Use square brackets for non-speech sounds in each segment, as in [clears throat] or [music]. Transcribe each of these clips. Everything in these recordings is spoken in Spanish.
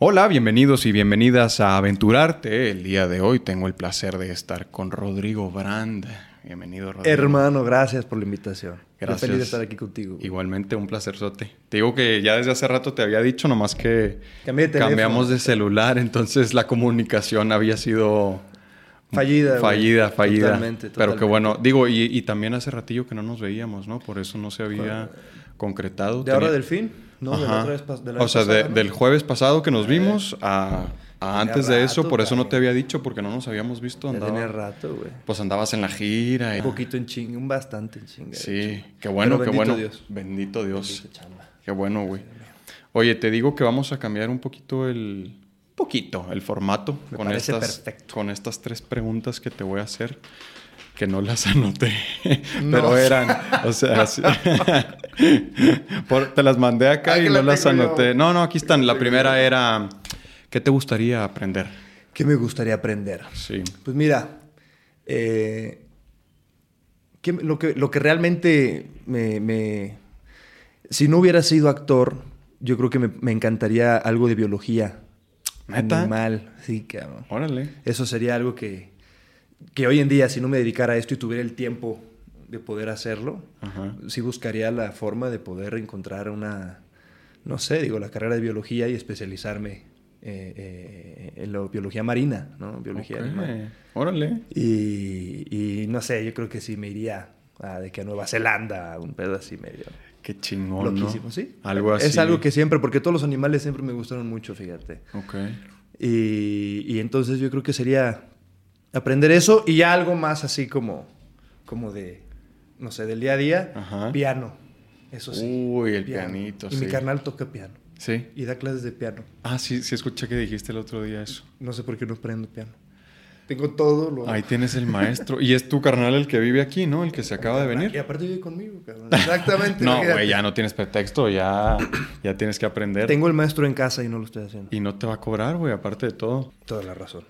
Hola, bienvenidos y bienvenidas a Aventurarte. El día de hoy tengo el placer de estar con Rodrigo Brand. Bienvenido, Rodrigo. Hermano, gracias por la invitación. Gracias. Estoy feliz de estar aquí contigo. güey. Igualmente un placerzote. Te digo que ya desde hace rato te había dicho, nomás que de cambiamos de celular, entonces la comunicación había sido Fallida, güey. fallida, fallida. Totalmente, Pero que bueno, digo, y, y también hace ratillo que no nos veíamos, ¿no? Por eso no se había concretado. ¿De ahora del fin? No, de la otra vez de la o sea, de- pasada, ¿no? del jueves pasado que nos vimos a, a antes de eso, por eso no te había dicho, porque no nos habíamos visto. Ya andaba- tenía rato, güey. pues andabas en la gira. y- Un poquito en chinga, un bastante en chinga. Sí, qué bueno, Pero qué bendito bueno. Dios. Bendito Dios. Qué bueno, güey. Oye, te digo que vamos a cambiar un poquito el... Poquito, el formato. Me con parece estas, perfecto. Con estas tres preguntas que te voy a hacer, que no las anoté, [laughs] No. pero eran, o sea, sí. [laughs] Por- te las mandé acá Ah, y no la las yo. anoté. No, no, aquí están. La primera era, ¿qué te gustaría aprender? ¿Qué me gustaría aprender? Sí. Pues mira, eh, ¿qué- lo, que, lo que realmente me, me- Si no hubiera sido actor, yo creo que me, me encantaría algo de biología. ¿Neta? Animal, sí, cabrón. Órale. Eso sería algo que, que hoy en día, si no me dedicara a esto y tuviera el tiempo de poder hacerlo, Ajá. sí buscaría la forma de poder encontrar una, no sé, digo, la carrera de biología y especializarme eh, eh, en la biología marina, ¿no? Biología Ok. animal. Órale. Y, y no sé, yo creo que sí me iría a, de que a Nueva Zelanda, un pedo así medio Qué chingón, loquísimo, ¿no? ¿sí? Algo así. Es algo que siempre, porque todos los animales siempre me gustaron mucho, fíjate. Ok. Y, y entonces yo creo que sería aprender eso y ya algo más así como, como de, no sé, del día a día, Ajá. piano. Eso sí. Uy, el piano. pianito, Y mi sí. carnal toca piano Sí. y da clases de piano. Ah, sí, sí escuché que dijiste el otro día eso. No sé por qué no aprendo piano. Tengo todo lo... Ahí tienes el maestro. Y es tu carnal el que vive aquí, ¿no? El que se acaba de Y venir. aparte vive conmigo, cabrón. [laughs] Exactamente. No, güey, ya no tienes pretexto, ya, ya tienes que aprender. Tengo el maestro en casa y no lo estoy haciendo. Y no te va a cobrar, güey, aparte de todo. Toda la razón.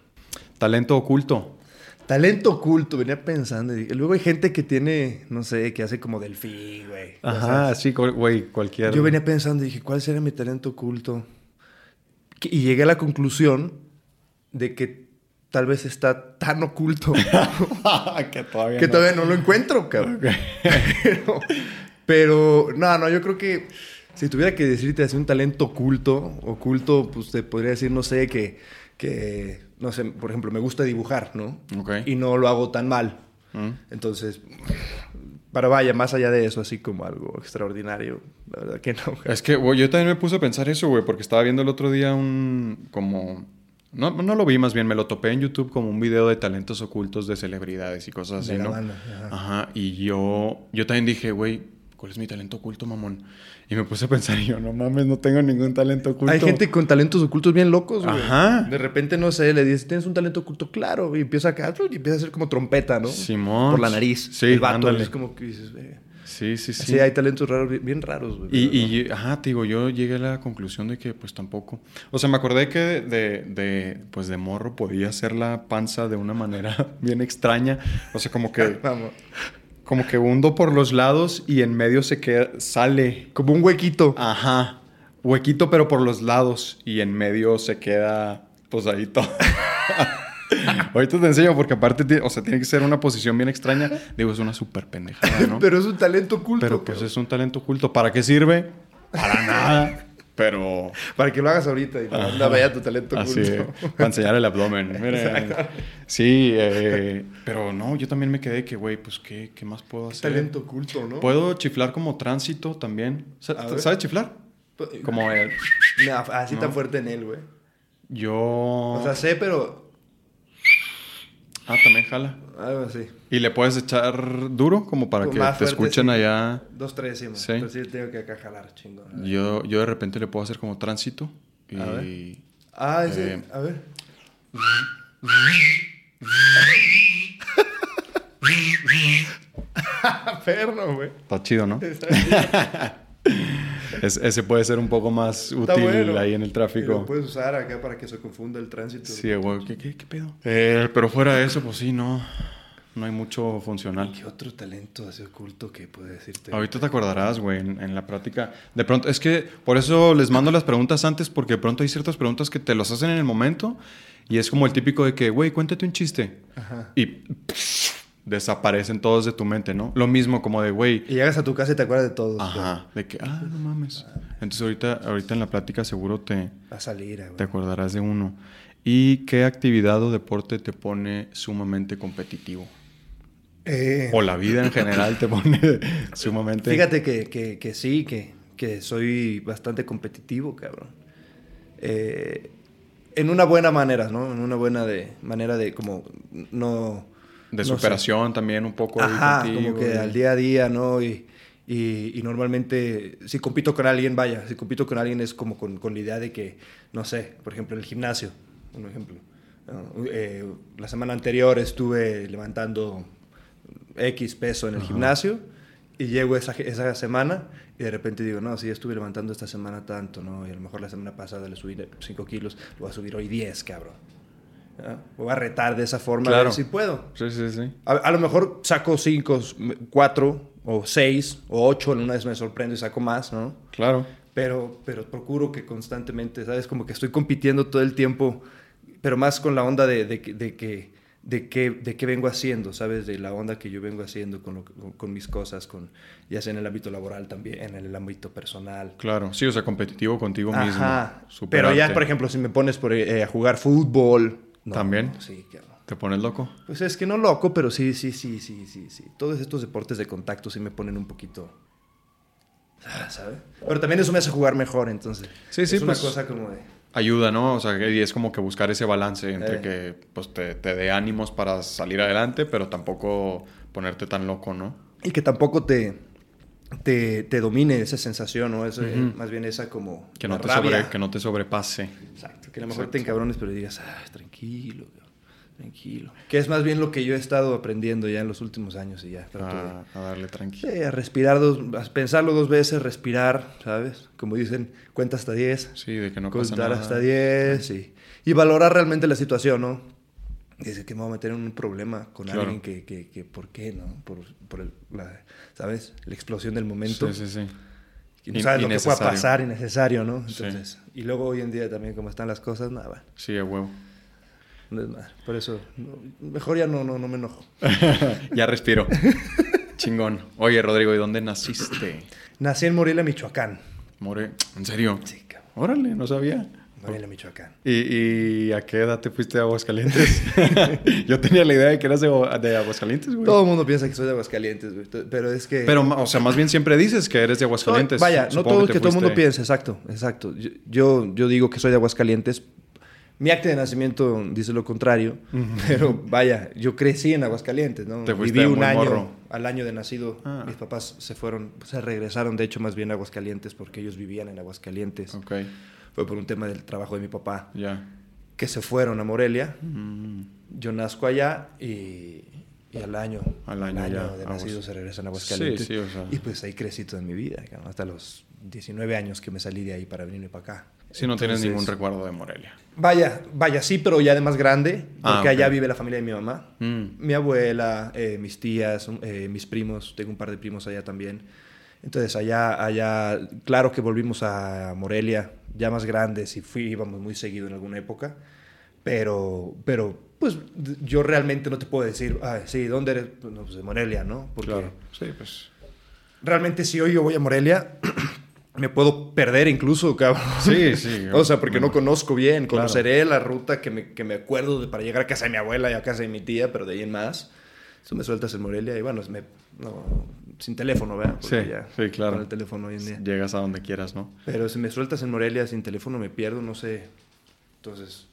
Talento oculto. Talento oculto, venía pensando. y Luego hay gente que tiene, no sé, que hace como delfín, güey. Ajá, sí, güey, cualquier... Yo venía pensando y dije, ¿cuál será mi talento oculto? Y llegué a la conclusión de que tal vez está tan oculto [laughs] que todavía que no. todavía no lo encuentro, cabrón. Pero, pero, no, no, yo creo que si tuviera que decirte así un talento oculto, oculto, pues te podría decir, no sé, que, que no sé, por ejemplo, me gusta dibujar, ¿no? Ok. Y no lo hago tan mal. Mm. Entonces, para vaya, más allá de eso, así como algo extraordinario, la verdad que no. Es que, güey, yo también me puse a pensar eso, güey, porque estaba viendo el otro día un... como... No, no lo vi más bien, me lo topé en YouTube como un video de talentos ocultos de celebridades y cosas así, De ¿no? banda, ajá. Ajá, y yo, yo también dije, güey, ¿cuál es mi talento oculto, mamón? Y me puse a pensar, y [laughs] yo, no mames, no tengo ningún talento oculto. Hay gente con talentos ocultos bien locos, güey. Ajá. De repente, no sé, le dices, tienes un talento oculto, claro, y empieza acá, y empieza a hacer como trompeta, ¿no? Simón. Por la nariz. Sí, el vato, ándale. es como que dices, eh. Sí, sí, sí. Sí, hay talentos raros, bien- raros, güey. Y, y, ajá, te digo, yo llegué a la conclusión de que pues tampoco. O sea, me acordé que de, de, de, pues de morro podía hacer la panza de una manera [laughs] bien extraña. O sea, como que, [laughs] Vamos. Como que hundo por los lados y en medio se queda, sale. Como un huequito. Ajá. Huequito, pero por los lados. Y en medio se queda, pues ahí todo. [laughs] Ahorita te enseño porque aparte, o sea, tiene que ser una posición bien extraña. Digo, es una súper pendejada, ¿no? [laughs] Pero es un talento oculto. Pero pues es un talento oculto. ¿Para qué sirve? Para nada. Pero Para que lo hagas ahorita y la banda vea tu talento así, oculto. para enseñar el abdomen. [laughs] Miren. Sí, eh, pero no, yo también me quedé que, güey, pues, ¿qué, qué más puedo hacer? talento oculto, ¿no? Puedo chiflar como tránsito también. ¿Sabes chiflar? Como el... Nah, así tan fuerte en él, güey. Yo... O sea, sé, pero ah, también jala. algo así. Y le puedes echar duro como para que te escuchen sí. allá. Dos, tres, sí, Sí. Pero sí tengo que acá jalar, chingón. Yo, yo de repente le puedo hacer como tránsito. Y... A ver. Ah, ese. Eh. A ver. [laughs] [laughs] Perno, güey. Está chido, ¿no? Está bien. [laughs] Es- ese puede ser un poco más útil bueno. ahí en el tráfico. Lo puedes usar acá para que se confunda el tránsito. Sí, güey, ¿qué, qué, qué pedo? Eh, pero fuera de eso, pues sí, no. No hay mucho funcional. ¿Qué otro talento así oculto que puede decirte? Ahorita te acordarás, güey, en, en la práctica. De pronto, es que por eso les mando las preguntas antes, porque de pronto hay ciertas preguntas que te las hacen en el momento y es como el típico de que, güey, cuéntate un chiste. Ajá. Y pff, desaparecen todos de tu mente, ¿no? Lo mismo como de, güey, Y llegas a tu casa y te acuerdas de todo. ajá, de que, ah, no mames. Entonces ahorita, ahorita en la plática seguro te, Va a salir, güey. te acordarás de uno. ¿Y qué actividad o deporte te pone sumamente competitivo? Eh, O la vida en general te pone [laughs] sumamente... Fíjate que, que, que sí, que, que soy bastante competitivo, cabrón. Eh, en una buena manera, ¿no? En una buena de, manera de como no... De no sé. superación también un poco. ahí Ajá, contigo, como que y- al día a día, ¿no? Y, y, y normalmente si compito con alguien, vaya, si compito con alguien es como con, con la idea de que, no sé, por ejemplo, en el gimnasio, un ejemplo. Eh, la semana anterior estuve levantando X peso en el gimnasio y llego esa, esa semana y de repente digo, no, sí, estuve levantando esta semana tanto, ¿no? Y a lo mejor la semana pasada le subí 5 kilos, lo voy a subir hoy 10, cabrón. Voy a retar de esa forma a ver si puedo. Sí, sí, sí. A, a lo mejor saco 5, 4 o 6 o 8, en una vez me sorprendo y saco más, ¿no? Claro. Pero, pero procuro que constantemente, ¿sabes? Como que estoy compitiendo todo el tiempo, pero más con la onda de, de, que- de que de qué, de qué vengo haciendo, ¿sabes? De la onda que yo vengo haciendo con, lo con, con mis cosas, con, ya sea en el ámbito laboral también, en el ámbito personal. Claro. Sí, o sea, competitivo contigo mismo. Ajá. Pero Superarte. ya, por ejemplo, si me pones por, eh, a jugar fútbol... no, ¿También? Sí, cabrón. ¿Te pones loco? Pues es que no loco, pero sí, sí, sí, sí, sí, sí. Todos estos deportes de contacto sí me ponen un poquito... ah, ¿Sabes? Pero también eso me hace jugar mejor, entonces. Sí, sí, es una pues- cosa como de... Ayuda, ¿no? O sea, y es como que buscar ese balance entre Eh. que pues, te, te dé ánimos para salir adelante, pero tampoco ponerte tan loco, ¿no? Y que tampoco te, te, te domine esa sensación, ¿no? Eh, Ujú. Más bien esa como... Que no, te rabia. sobre, que no te sobrepase. Exacto. Que a lo mejor Exacto. te encabrones, pero digas, ah, tranquilo, tranquilo. Que es más bien lo que yo he estado aprendiendo ya en los últimos años y ya. trato de- A, darle tranquilo. Sí, a respirar dos, a pensarlo dos veces, respirar, ¿sabes? Como dicen, cuenta hasta 10. Sí, de que no pasa contar nada. hasta 10 y, y valorar realmente la situación, ¿no? Dice que me voy a meter en un problema con Claro. alguien que, que, que, ¿por qué, no? Por, por el- la, ¿sabes? La explosión del momento. Sí, sí, sí. Y no sabes lo que pueda pasar, innecesario, ¿no? Sí. Entonces, y luego hoy en día también como están las cosas, nada, bueno, Sí, a huevo. Por eso, mejor ya no, no, no me enojo. [laughs] ya respiro. Chingón. Oye, Rodrigo, ¿y dónde naciste? Nací en Morelia, Michoacán. More, ¿en serio? Sí, cabrón. Órale, no sabía. Morelia, Michoacán. ¿Y, y a qué edad te fuiste a Aguascalientes? [laughs] Yo tenía la idea de que eras de, de Aguascalientes, güey. Todo el mundo piensa que soy de Aguascalientes, güey. Pero es que... Pero, o sea, más bien siempre dices que eres de Aguascalientes. Vaya, no todo te que todo el mundo piensa, exacto, exacto. Yo, yo, digo que soy de Aguascalientes. Mi acta de nacimiento dice lo contrario, pero vaya, yo crecí en Aguascalientes, ¿no? Te Viví un año, morro. al año de nacido, Ah. mis papás se fueron, se regresaron, de hecho, más bien a Aguascalientes porque ellos vivían en Aguascalientes. Ok, Fue por un tema del trabajo de mi papá, ya. que se fueron a Morelia. Mm, Yo nazco allá y, y al año, Al año ya, de Aguas- nacido se regresan a Aguascalientes. Sí, sí, o sea. Y pues ahí crecí toda mi vida, hasta los 19 años que me salí de ahí para venirme para acá. Si no tienes ningún recuerdo de Morelia. Vaya, vaya, sí, pero ya de más grande, Ah, porque ok. allá vive la familia de mi mamá. Mm, Mi abuela, eh, mis tías, eh, mis primos, tengo un par de primos allá también. Entonces allá, allá, claro que volvimos a Morelia, ya más grandes y fui, íbamos muy seguido en alguna época, pero, pero pues yo realmente no te puedo decir, ah, sí, ¿dónde eres? Pues, no, pues de Morelia, ¿no? Porque claro. Sí, pues. realmente si hoy yo voy a Morelia, [clears throat] me puedo perder incluso, cabrón. Sí, sí. [laughs] O sea, porque bueno. no conozco bien. Claro. Conoceré la ruta que me, que me acuerdo de para llegar a casa de mi abuela y a casa de mi tía, pero de ahí en más. Eso me sueltas en Morelia y bueno, me, no, sin teléfono, ¿verdad? Porque Sí, ya sí, claro. Con el teléfono hoy en día. Llegas a donde quieras, ¿no? Pero si me sueltas en Morelia sin teléfono me pierdo, no sé. Entonces,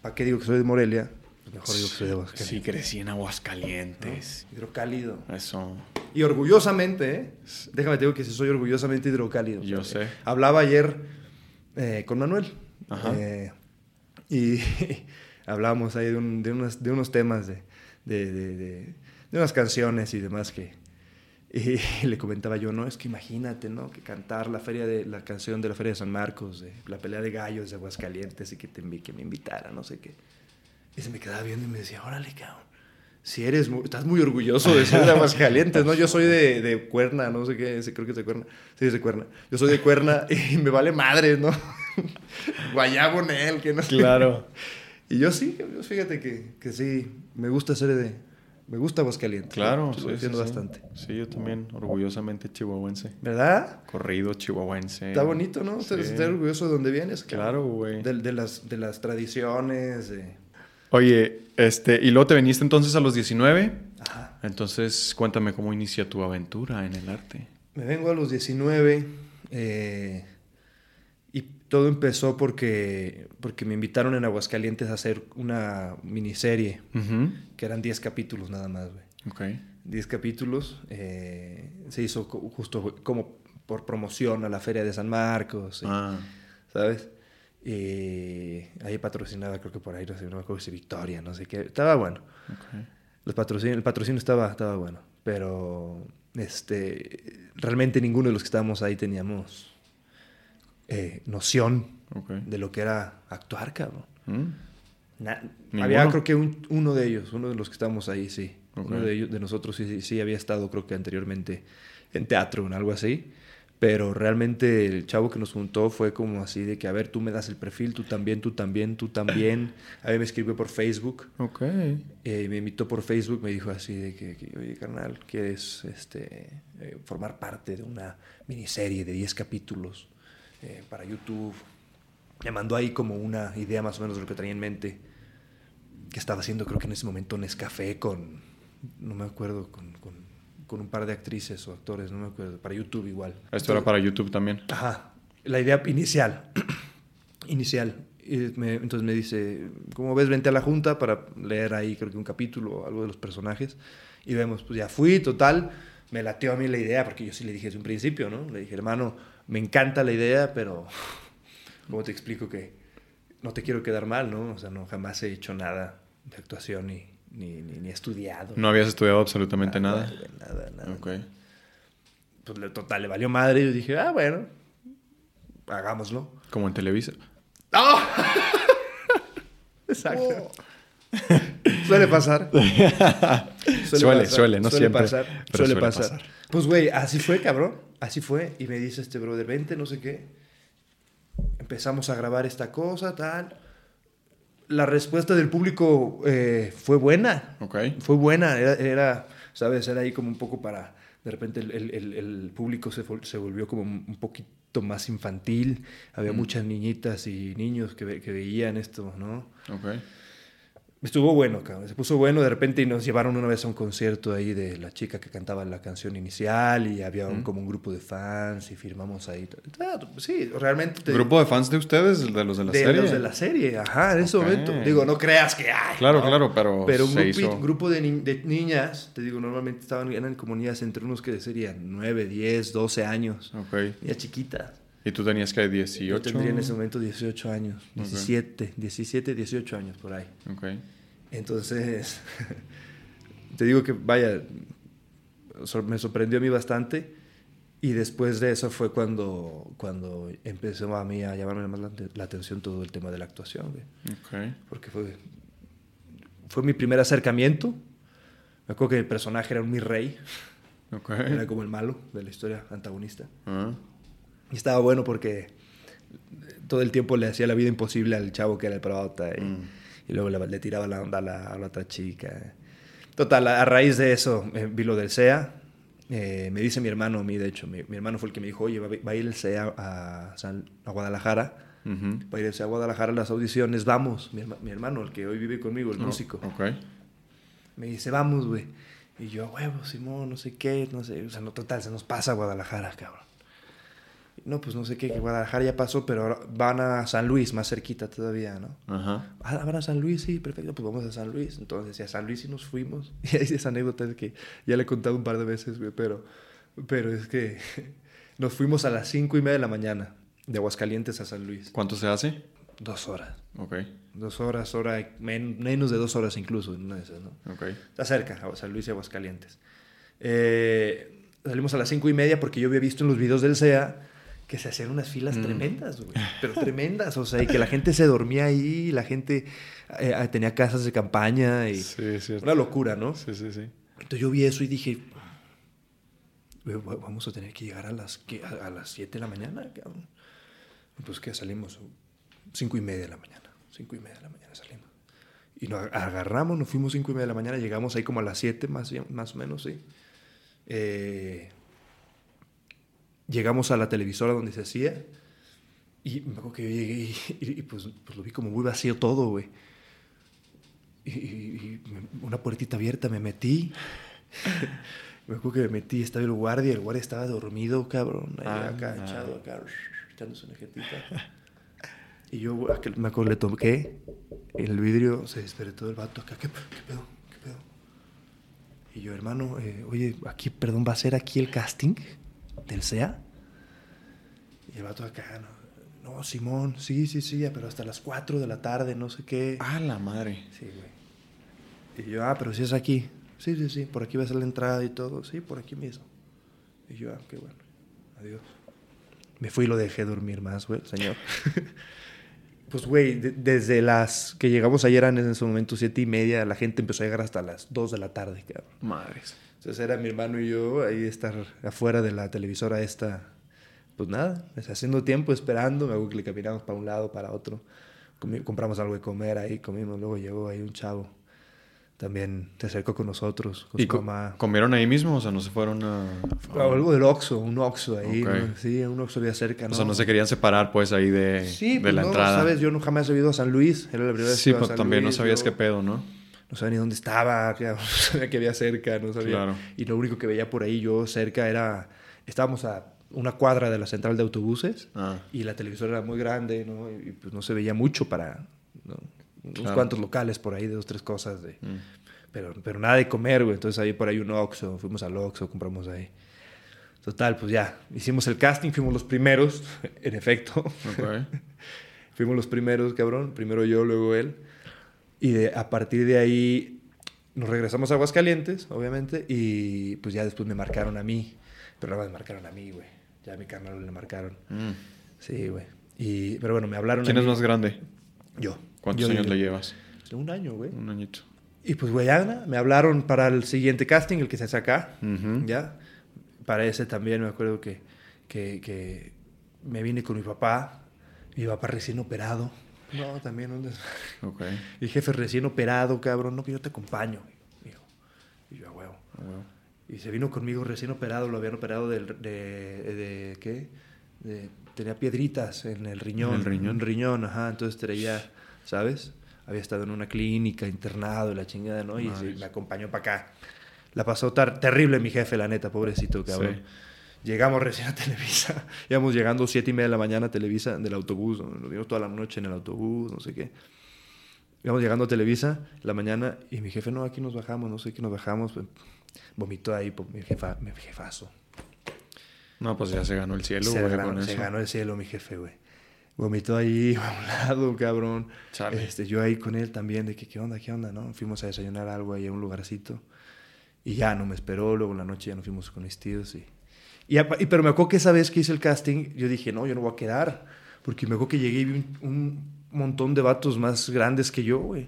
¿para qué digo que soy de Morelia? Pues mejor digo que soy de Aguascalientes. Sí, crecí en Aguascalientes. Hidrocálido. Eso. Y orgullosamente, ¿eh? Déjame te digo que sí soy orgullosamente hidrocálido. Yo sé. Hablaba ayer eh, con Manuel. Ajá. eh, y [laughs] hablábamos ahí de, un- de unos, de unos temas, de, de, de- de- unas canciones y demás que... Y [laughs] le comentaba yo, no, es que imagínate, ¿no? Que cantar la feria de la canción de la Feria de San Marcos, de la pelea de gallos de Aguascalientes y que, te, que me invitara, no sé qué. Y se me quedaba viendo y me decía, órale, cabrón. si eres, muy- estás muy orgulloso de ser de Aguascalientes, ¿no? Yo soy de, de Cuerna, no sé qué, creo que es de Cuerna. Sí, es de Cuerna. Yo soy de Cuerna [laughs] y me vale madre, ¿no? [laughs] Guayabo Nel, que no sé. Claro. Y yo sí, fíjate que, que sí, me gusta ser de... Me gusta Aguascalientes. Claro, Lo sí, sí, defiendo sí. bastante. Sí, yo también, orgullosamente chihuahuense. ¿Verdad? Corrido chihuahuense. Está bonito, ¿no? Sí. Orgulloso de donde vienes. Claro, güey. De, de las, de las tradiciones. Oye, este, y luego te viniste entonces a los 19. Ajá. Entonces, cuéntame cómo inicia tu aventura en el arte. Me vengo a los 19 eh, todo empezó porque, porque me invitaron en Aguascalientes a hacer una miniserie, que eran 10 capítulos nada más, güey. Ok. 10 capítulos. eh, se hizo justo como por promoción a la Feria de San Marcos, Ah, ¿sabes? Y ahí patrocinaba, creo que por ahí, no sé, no me acuerdo si Victoria, no sé qué. Estaba bueno. ok. Los patrocin- el patrocinio estaba, estaba bueno, pero este, realmente ninguno de los que estábamos ahí teníamos eh, noción de lo que era actuar, cabrón. Mm, había creo que un- uno de ellos, uno de los que estábamos ahí, sí. Uno de, ellos, de nosotros sí, sí, sí había estado creo que anteriormente en teatro o en algo así. Pero realmente el chavo que nos juntó fue como así de que, a ver, tú me das el perfil, tú también, tú también, tú también. A mí me escribió por Facebook. Ok. Eh, me invitó por Facebook, me dijo así de que, que, oye, carnal, ¿quieres este, eh, formar parte de una miniserie de 10 capítulos eh, para YouTube? Me mandó ahí como una idea más o menos de lo que traía en mente, que estaba haciendo creo que en ese momento Nescafé con, no me acuerdo, con, con, con un par de actrices o actores, no me acuerdo, para YouTube igual. Esto era para YouTube también. Ajá, la idea inicial. [clears throat] inicial. Y me- entonces me dice, ¿cómo ves? Vente a la junta para leer ahí, creo que un capítulo o algo de los personajes. Y vemos, pues ya fui, total. Me lateó a mí la idea, porque yo sí le dije desde un principio, ¿no? Le dije, hermano, me encanta la idea, pero ¿cómo te explico que no te quiero quedar mal, ¿no? O sea, no, jamás he hecho nada de actuación ni, ni, ni, ni he estudiado. No habías estudiado absolutamente nada. Nada, nada. Ok. Pues le- total, le valió madre. Y yo dije, ah, bueno, hagámoslo. Como en Televisa. [laughs] Exacto. Suele pasar. [laughs] Suele, suele, no siempre, Pasar, suele, suele pasar. pasar. Pues, güey, así fue, cabrón. Así fue. Y me dice este brother, vente, no sé qué. Empezamos a grabar esta cosa, tal. La respuesta del público eh, fue buena. Ok. Fue buena. Era, era, ¿sabes? Era ahí como un poco para... De repente el, el- el- el público se, se volvió como un poquito más infantil. Había Mm. muchas niñitas y niños que, ve- que veían esto, ¿no? Ok. Estuvo bueno, cabrón. Se puso bueno. De repente nos llevaron una vez a un concierto ahí de la chica que cantaba la canción inicial y había un- Mm. como un grupo de fans y firmamos ahí. Ah, Sí, realmente. te- ¿Grupo de fans de ustedes? ¿De los de la de serie? los de la serie, ajá, en ese momento. Digo, no creas que hay. Claro, ¿no? claro, pero, Pero un se hizo... grupo de, ni- de niñas, te digo, normalmente estaban eran como niñas entre unos que serían 9, 10, 12 años. Ok. Niñas chiquitas. ¿Y tú tenías que Yo 18? tendría en ese momento 18 años, 17, 17, 18 años por ahí. Ok. Entonces, [laughs] te digo que, vaya, me sorprendió a mí bastante. Y después de eso fue cuando, cuando empezó a mí a llamarme más la, la atención todo el tema de la actuación, güey. Ok. Porque fue, fue mi primer acercamiento. Me acuerdo que el personaje era un mi rey, Ok. era como el malo de la historia antagonista. Ah, Y estaba bueno porque todo el tiempo le hacía la vida imposible al chavo que era el prota y, Mm. y luego le, le tiraba la onda a la, a la otra chica. Total, a, raíz de eso eh, vi lo del SEA. Eh, me dice mi hermano a mí, de hecho, mi, mi hermano fue el que me dijo, oye, va, va a ir el SEA a, San- a Guadalajara. ujú. Va a ir el SEA a Guadalajara a las audiciones, vamos. Mi, herma- mi hermano, el que hoy vive conmigo, el músico. Ok. Me dice, vamos, güey. Y yo, huevo, Simón, no sé qué, no sé. O sea, no, total, se nos pasa a Guadalajara, cabrón. No, pues no sé qué, que Guadalajara ya pasó, pero van a San Luis, más cerquita todavía, ¿no? Ajá. Ah, van a San Luis, sí, perfecto, pues vamos a San Luis. Entonces, y a San Luis sí nos fuimos. [laughs] Y hay esa anécdota que ya le he contado un par de veces, güey, pero, pero es que [laughs] nos fuimos a las cinco y media de la mañana, de Aguascalientes a San Luis. ¿Cuánto se hace? Dos horas. Ok. Dos horas, hora, men- menos de dos horas incluso, en una de esas, ¿no? Ok. Está cerca, a San Luis y Aguascalientes. Eh, salimos a las cinco y media porque yo había visto en los videos del SEA que se hacían unas filas tremendas, güey. Pero [laughs] tremendas, o sea, y que la gente se dormía ahí, la gente eh, eh, tenía casas de campaña y... Sí. Una locura, ¿no? Sí, sí, sí. Entonces yo vi eso y dije, "Güey, va- vamos a tener que llegar a las, a, las 7 de la mañana, cabrón. Pues que salimos 5 y media de la mañana, 5 y media de la mañana salimos. Y nos agarramos, nos fuimos 5 y media de la mañana, llegamos ahí como a las 7 más, más o menos, sí. Eh, llegamos a la televisora donde se hacía y me acuerdo que yo llegué y, y- y, pues, pues lo vi como muy vacío todo, güey. Y, y- una puertita abierta, me metí. [laughs] me acuerdo que me metí, estaba el guardia, el guardia estaba dormido, cabrón, ahí Ah, acá, no. echado acá, echándose una jetita. Y yo me acuerdo, le toqué el vidrio, se despertó el vato acá, ¿qué, qué pedo? ¿Qué pedo? Y yo, hermano, eh, oye, aquí, perdón, ¿va a ser aquí el casting del SEA? Y el vato acá, no, no, Simón, sí, sí, sí, pero hasta las 4 de la tarde, no sé qué. Ah, la madre. Sí, güey. Y yo, ah, pero si es aquí. Sí, sí, sí, por aquí va a ser la entrada y todo. Sí, por aquí mismo. Y yo, ah, qué bueno. Adiós. Me fui y lo dejé dormir más, güey, señor. [laughs] pues, güey, de- desde las que llegamos ayer eran en ese momento siete y media, la gente empezó a llegar hasta las 2 de la tarde, cabrón. Madres. Entonces era mi hermano y yo ahí estar afuera de la televisora esta, pues nada, pues, haciendo tiempo, esperando, me acuerdo que le caminamos para un lado, para otro, Comi- compramos algo de comer ahí, comimos, luego llegó ahí un chavo, también se acercó con nosotros, con ¿Y su co- mamá. comieron ahí mismo? O sea, no se fueron a... Ah, Algo del Oxxo, un Oxxo ahí, Ok. ¿no? sí, un Oxxo había cerca, ¿no? O sea, no se querían separar, pues, ahí de, Sí, de pues la no, entrada. sabes, yo no jamás he ido a San Luis, era la primera vez que Sí, iba a pues San también no Luis, sabías yo- qué pedo, ¿no? No sabía ni dónde estaba, [laughs] no sabía que había cerca, no sabía. Claro. Y lo único que veía por ahí yo cerca era, estábamos a una cuadra de la central de autobuses Ah. y la televisora era muy grande, ¿no? Y, pues no se veía mucho para, ¿no? Unos Claro. cuantos locales por ahí, de dos, tres cosas, de, Mm. pero, pero nada de comer, güey. Entonces ahí por ahí un Oxxo, fuimos al Oxxo, compramos ahí. Total, pues ya, hicimos el casting, fuimos los primeros, [laughs] en efecto. Ok. [laughs] Fuimos los primeros, cabrón. Primero yo, luego él. Y de- a partir de ahí nos regresamos a Aguascalientes, obviamente. Y pues ya después me marcaron a mí. Pero nada más me marcaron a mí, güey. Ya a mi carnal le marcaron. Mm. Sí, güey. Y, pero bueno, me hablaron. ¿Quién a es mí. más grande? Yo. ¿Cuántos Yo, años yo. le llevas? Un año, güey. Un añito. Y pues, güey, me hablaron para el siguiente casting, el que se hace acá. ¿Ya? Para ese también me acuerdo que, que, que me vine con mi papá. Mi papá recién operado. No, también un des- Ok. Y jefe recién operado, cabrón, no que yo te acompaño, dijo. Y yo, a huevo. Y se vino conmigo recién operado, lo habían operado de, de, ¿qué? De- tenía piedritas en el riñón. ¿En el riñón? Un riñón, ajá, entonces traía, ¿sabes? Había estado en una clínica, internado y la chingada, ¿no? Y sí, me acompañó para acá. La pasó tar- terrible mi jefe, la neta, pobrecito, cabrón. Sí. Llegamos recién a Televisa. [laughs] Íbamos llegando siete y media de la mañana a Televisa del autobús. ¿no? Nos vimos toda la noche en el autobús, no sé qué. Íbamos llegando a Televisa la mañana y mi jefe, no, aquí nos bajamos, no sé qué nos bajamos. Vomitó ahí por mi, jefa, mi jefazo. No, pues ya se ganó el cielo, se, güey, ganó, con se eso. ganó el cielo mi jefe, güey. Vomitó ahí [laughs] a un lado, cabrón. Chale. Este, yo ahí con él también, de que qué onda, qué onda, ¿no? Fuimos a desayunar algo ahí a un lugarcito. Y ya no me esperó, luego en la noche ya nos fuimos con mis tíos y... y, y- pero me acuerdo que esa vez que hice el casting, yo dije, no, yo no voy a quedar. Porque me acuerdo que llegué y vi un, un montón de vatos más grandes que yo, güey.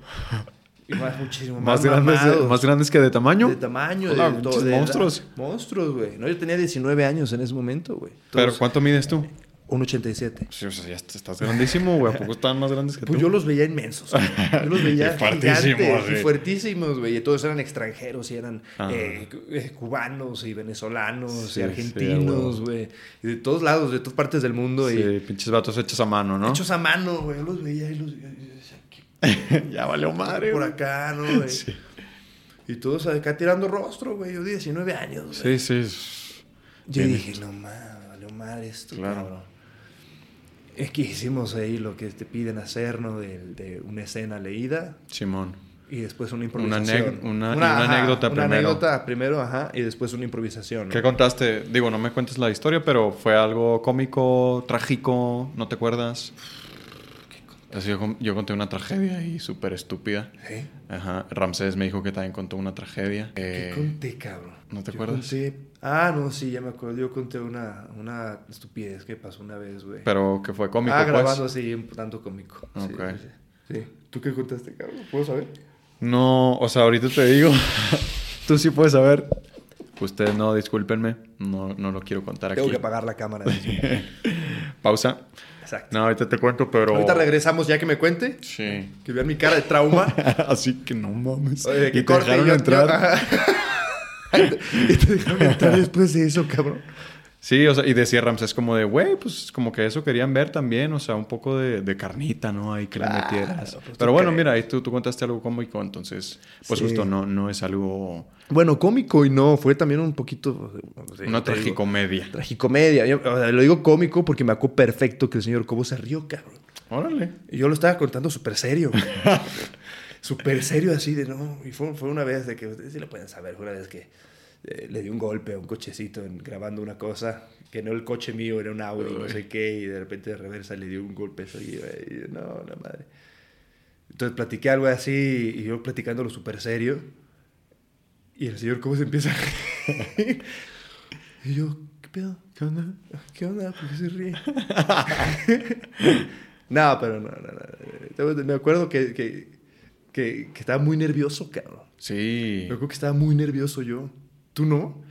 Y más, muchísimo más, ¿Más grandes, mamados. ¿Más grandes que de tamaño? De tamaño, Hola, de, de monstruos. Monstruos, güey. No, yo tenía 19 años en ese momento, güey. ¿Pero cuánto mides tú? 1.87. Sí, o sea, ya est- estás grandísimo, güey. ¿A poco están más grandes que Pues tú? yo los veía inmensos. güey. [laughs] Yo los veía fuertísimos, gigantes y sí. fuertísimos, güey. Y todos eran extranjeros y eran Ah. eh, eh, cubanos y venezolanos Sí, y argentinos, güey. y de todos lados, de todas partes del mundo. Sí, Y pinches vatos hechos a mano, ¿no? hechos a mano, güey. Yo los veía y los veía. y yo decía, ¿qué [laughs] ya valió madre, por güey. acá, no, güey? Sí. Y todos acá tirando rostro, güey. Yo 19 años, güey. Sí, sí. Yo Bien dije, no mames, valió mal esto, Claro. cabrón. Es que hicimos ahí lo que te piden hacer, ¿no? De, de una escena leída Simón. y después una Una improvisación. una- y una anécdota una primero. anécdota primero, ajá, y después una improvisación. ¿no? ¿Qué contaste? Digo, no me cuentes la historia, pero fue algo cómico, trágico, ¿no te acuerdas? Así yo, yo conté una tragedia ahí súper estúpida. ¿Eh? Ajá. Ramsés me dijo que también contó una tragedia. ¿Qué Eh, conté, cabrón? ¿no te Yo acuerdas? conté- Ah, no, sí, ya me acuerdo. Yo conté una, una estupidez que pasó una vez, güey. pero que fue cómico, ah, pues. grabando así, un tanto cómico. Ok. sí, sí. Sí. ¿Tú qué contaste, cabrón? ¿Puedo saber? No, o sea, ahorita te digo. [laughs] Tú sí puedes saber. Ustedes no, discúlpenme. No, no lo quiero contar Tengo aquí. que apagar la cámara. [laughs] Pausa. Exacto. No, ahorita te cuento, pero. Ahorita regresamos ya que me cuente. Sí. Que vean mi cara de trauma. [laughs] Así que no mames. Oye, y que te dejaron yo- entrar. yo-. [laughs] y te dejaron entrar después de eso, cabrón. Sí, o sea, y decía Ramsés como de, güey, pues como que eso querían ver también, o sea, un poco de, de carnita, ¿no? Ahí que le Claro, metieras. pues, ¿tú Pero bueno, crees? mira, ahí tú, tú contaste algo cómico, entonces, pues Sí. justo no, no es algo, Bueno, cómico y no, fue también un poquito... sí, una te digo, tragicomedia. Tragicomedia. Yo, o sea, lo digo cómico porque me acuerdo perfecto que el señor Cobo se rió, cabrón. Órale. Y yo lo estaba contando súper serio. [laughs] súper serio así de no. Y fue, fue una vez de que ustedes sí lo pueden saber. Fue una vez que eh, le di un golpe a un cochecito en- grabando una cosa. Que no el coche mío, era un Audi, no sé qué. Y de repente de reversa le dio un golpe así. güey, Y yo, no, la madre. Entonces platiqué algo así y yo platicándolo súper serio. Y el señor cómo se empieza. [laughs] Y yo, ¿qué pedo? ¿Qué onda? ¿Qué onda? ¿Por qué se ríe? [laughs] no, pero no, no, no. Me acuerdo que, que, que, que estaba muy nervioso, cabrón. Sí. Me acuerdo que estaba muy nervioso yo. ¿Tú no?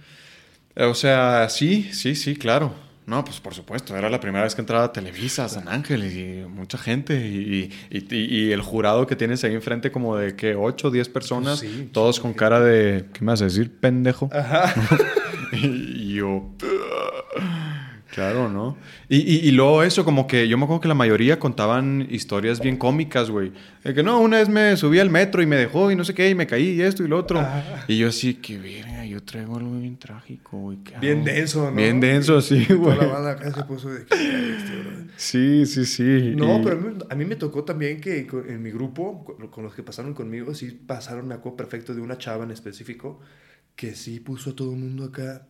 O sea, sí, sí, sí, claro. No, pues por supuesto, era la primera vez que entraba a Televisa, a San Ángel, y mucha gente, y, y- el jurado que tienes ahí enfrente como de que 8 o 10 personas, sí, todos con cara de, ¿qué me vas a decir, pendejo? Ajá. [laughs] y yo, claro, ¿no? Y, y, y luego eso, como que yo me acuerdo que la mayoría contaban historias bien cómicas, güey. De que no, una vez me subí al metro y me dejó y no sé qué, y me caí y esto y lo otro. Ah. Y yo así, que verga, yo traigo algo bien trágico, güey. ¿qué Bien hago?" denso, ¿no? Bien denso, sí, Toda güey. la banda acá se puso de... "¿Qué este, bro?". Sí, sí, sí. No, Y- pero a mí, a mí me tocó también que en mi grupo, con, con los que pasaron conmigo, sí pasaron, me acuerdo perfecto de una chava en específico, que sí puso a todo el mundo acá.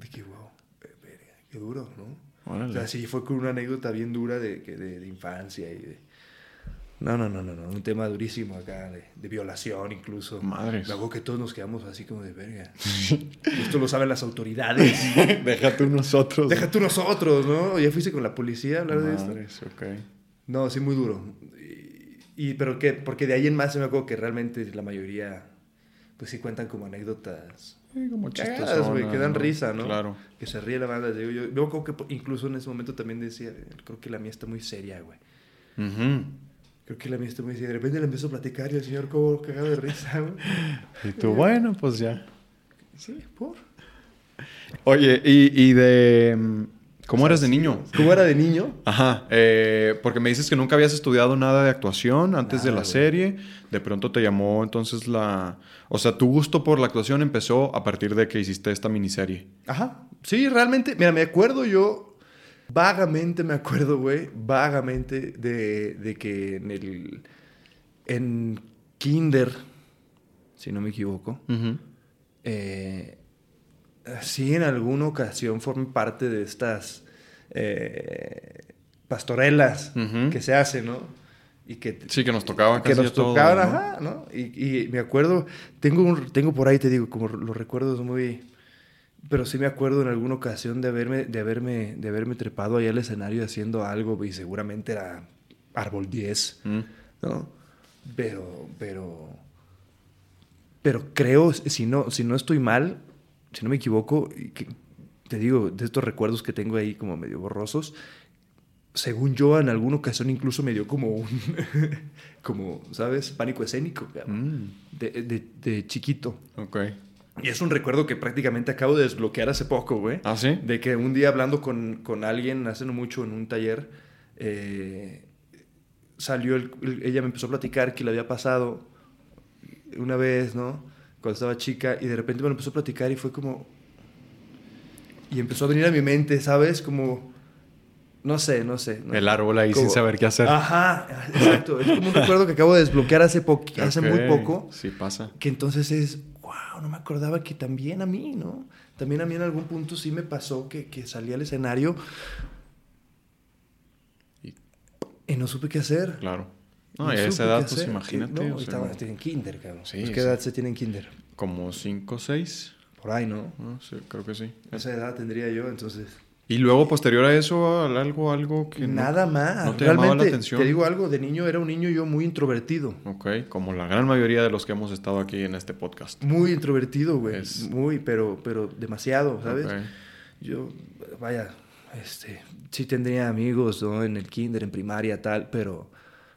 De que, wow, eh, verga, qué duro, ¿no? Órale. O sea, sí fue con una anécdota bien dura de, que de, de infancia y de... No, no, no, no, no, un tema durísimo acá, de, de violación incluso. Madres. Me acuerdo que todos nos quedamos así como de verga. [laughs] Esto lo saben las autoridades. [laughs] Deja tú nosotros. Deja tú nosotros, ¿no? Ya fuiste con la policía a hablar de esto. Ok. No, sí, muy duro. Y, y- pero que, porque de ahí en más se me acuerdo que realmente la mayoría, pues sí cuentan como anécdotas como cagadas, güey, que dan ¿no? risa, ¿no? Claro. Que se ríe la banda. Digo, yo, yo creo que incluso en ese momento también decía, creo que la mía está muy seria, güey. Creo que la mía está muy seria. De repente le empezó a platicar y el señor como cagado de risa, güey. [laughs] Y tú, bueno, pues ya. Sí, por. Oye, y, y de... ¿Cómo eras de niño? ¿Cómo era de niño? Ajá, eh, porque me dices que nunca habías estudiado nada de actuación antes de la güey. serie. De pronto te llamó entonces la... O sea, tu gusto por la actuación empezó a partir de que hiciste esta miniserie. Ajá. Sí, realmente, mira, me acuerdo yo, vagamente me acuerdo, güey, vagamente de, de que en el, en Kinder, si no me equivoco, Ujú. eh, sí en alguna ocasión formé parte de estas eh, pastorelas que se hacen, ¿no? Y que Sí, que nos tocaba que casi nos tocaban, ¿no? ajá, ¿no? Y, y me acuerdo, tengo, un- tengo por ahí, te digo, como los recuerdos muy... Pero sí me acuerdo en alguna ocasión de haberme, de haberme, de haberme trepado ahí al escenario haciendo algo y seguramente era Árbol 10, Mm. ¿no? Pero, pero, pero creo, si no, si no estoy mal, si no me equivoco, que- te digo, de estos recuerdos que tengo ahí como medio borrosos, según yo, en alguna ocasión incluso me dio como un, [laughs] como, ¿sabes? Pánico escénico, Mm. de, de, de chiquito. Ok. Y es un recuerdo que prácticamente acabo de desbloquear hace poco, güey. ¿Ah, sí? De que un día hablando con, con alguien, hace no mucho en un taller, eh, salió, el- el- ella me empezó a platicar que le había pasado una vez, ¿no? Cuando estaba chica, y de repente me lo empezó a platicar y fue como... Y empezó a venir a mi mente, ¿sabes? Como... No sé, no sé. ¿no? El árbol ahí sin Como- saber qué hacer. Ajá, exacto. Es como un recuerdo que acabo de desbloquear hace, poqui- hace muy poco. Sí pasa. Que entonces es, wow, no me acordaba que también a mí, ¿no? También a mí en algún punto sí me pasó que, que salí al escenario Y Y no supe qué hacer. Claro. No, y a esa edad, pues imagínate. No, o sea, estaba en kinder, cabrón. Sí, Pues, ¿Qué edad se tiene en kinder? Como 5 6. Por ahí, ¿no? Sí, creo que sí. Esa edad tendría yo, entonces... Y luego, posterior a eso, algo, algo que. no- Nada más. no te llamaba Realmente, la atención. te digo algo, de niño era un niño yo muy introvertido. Ok, como la gran mayoría de los que hemos estado aquí en este podcast. Muy introvertido, güey. Es- Muy, pero, pero demasiado, ¿sabes? Ok. Yo, vaya, este, sí tendría amigos, ¿no? En el kinder, en primaria, tal, pero,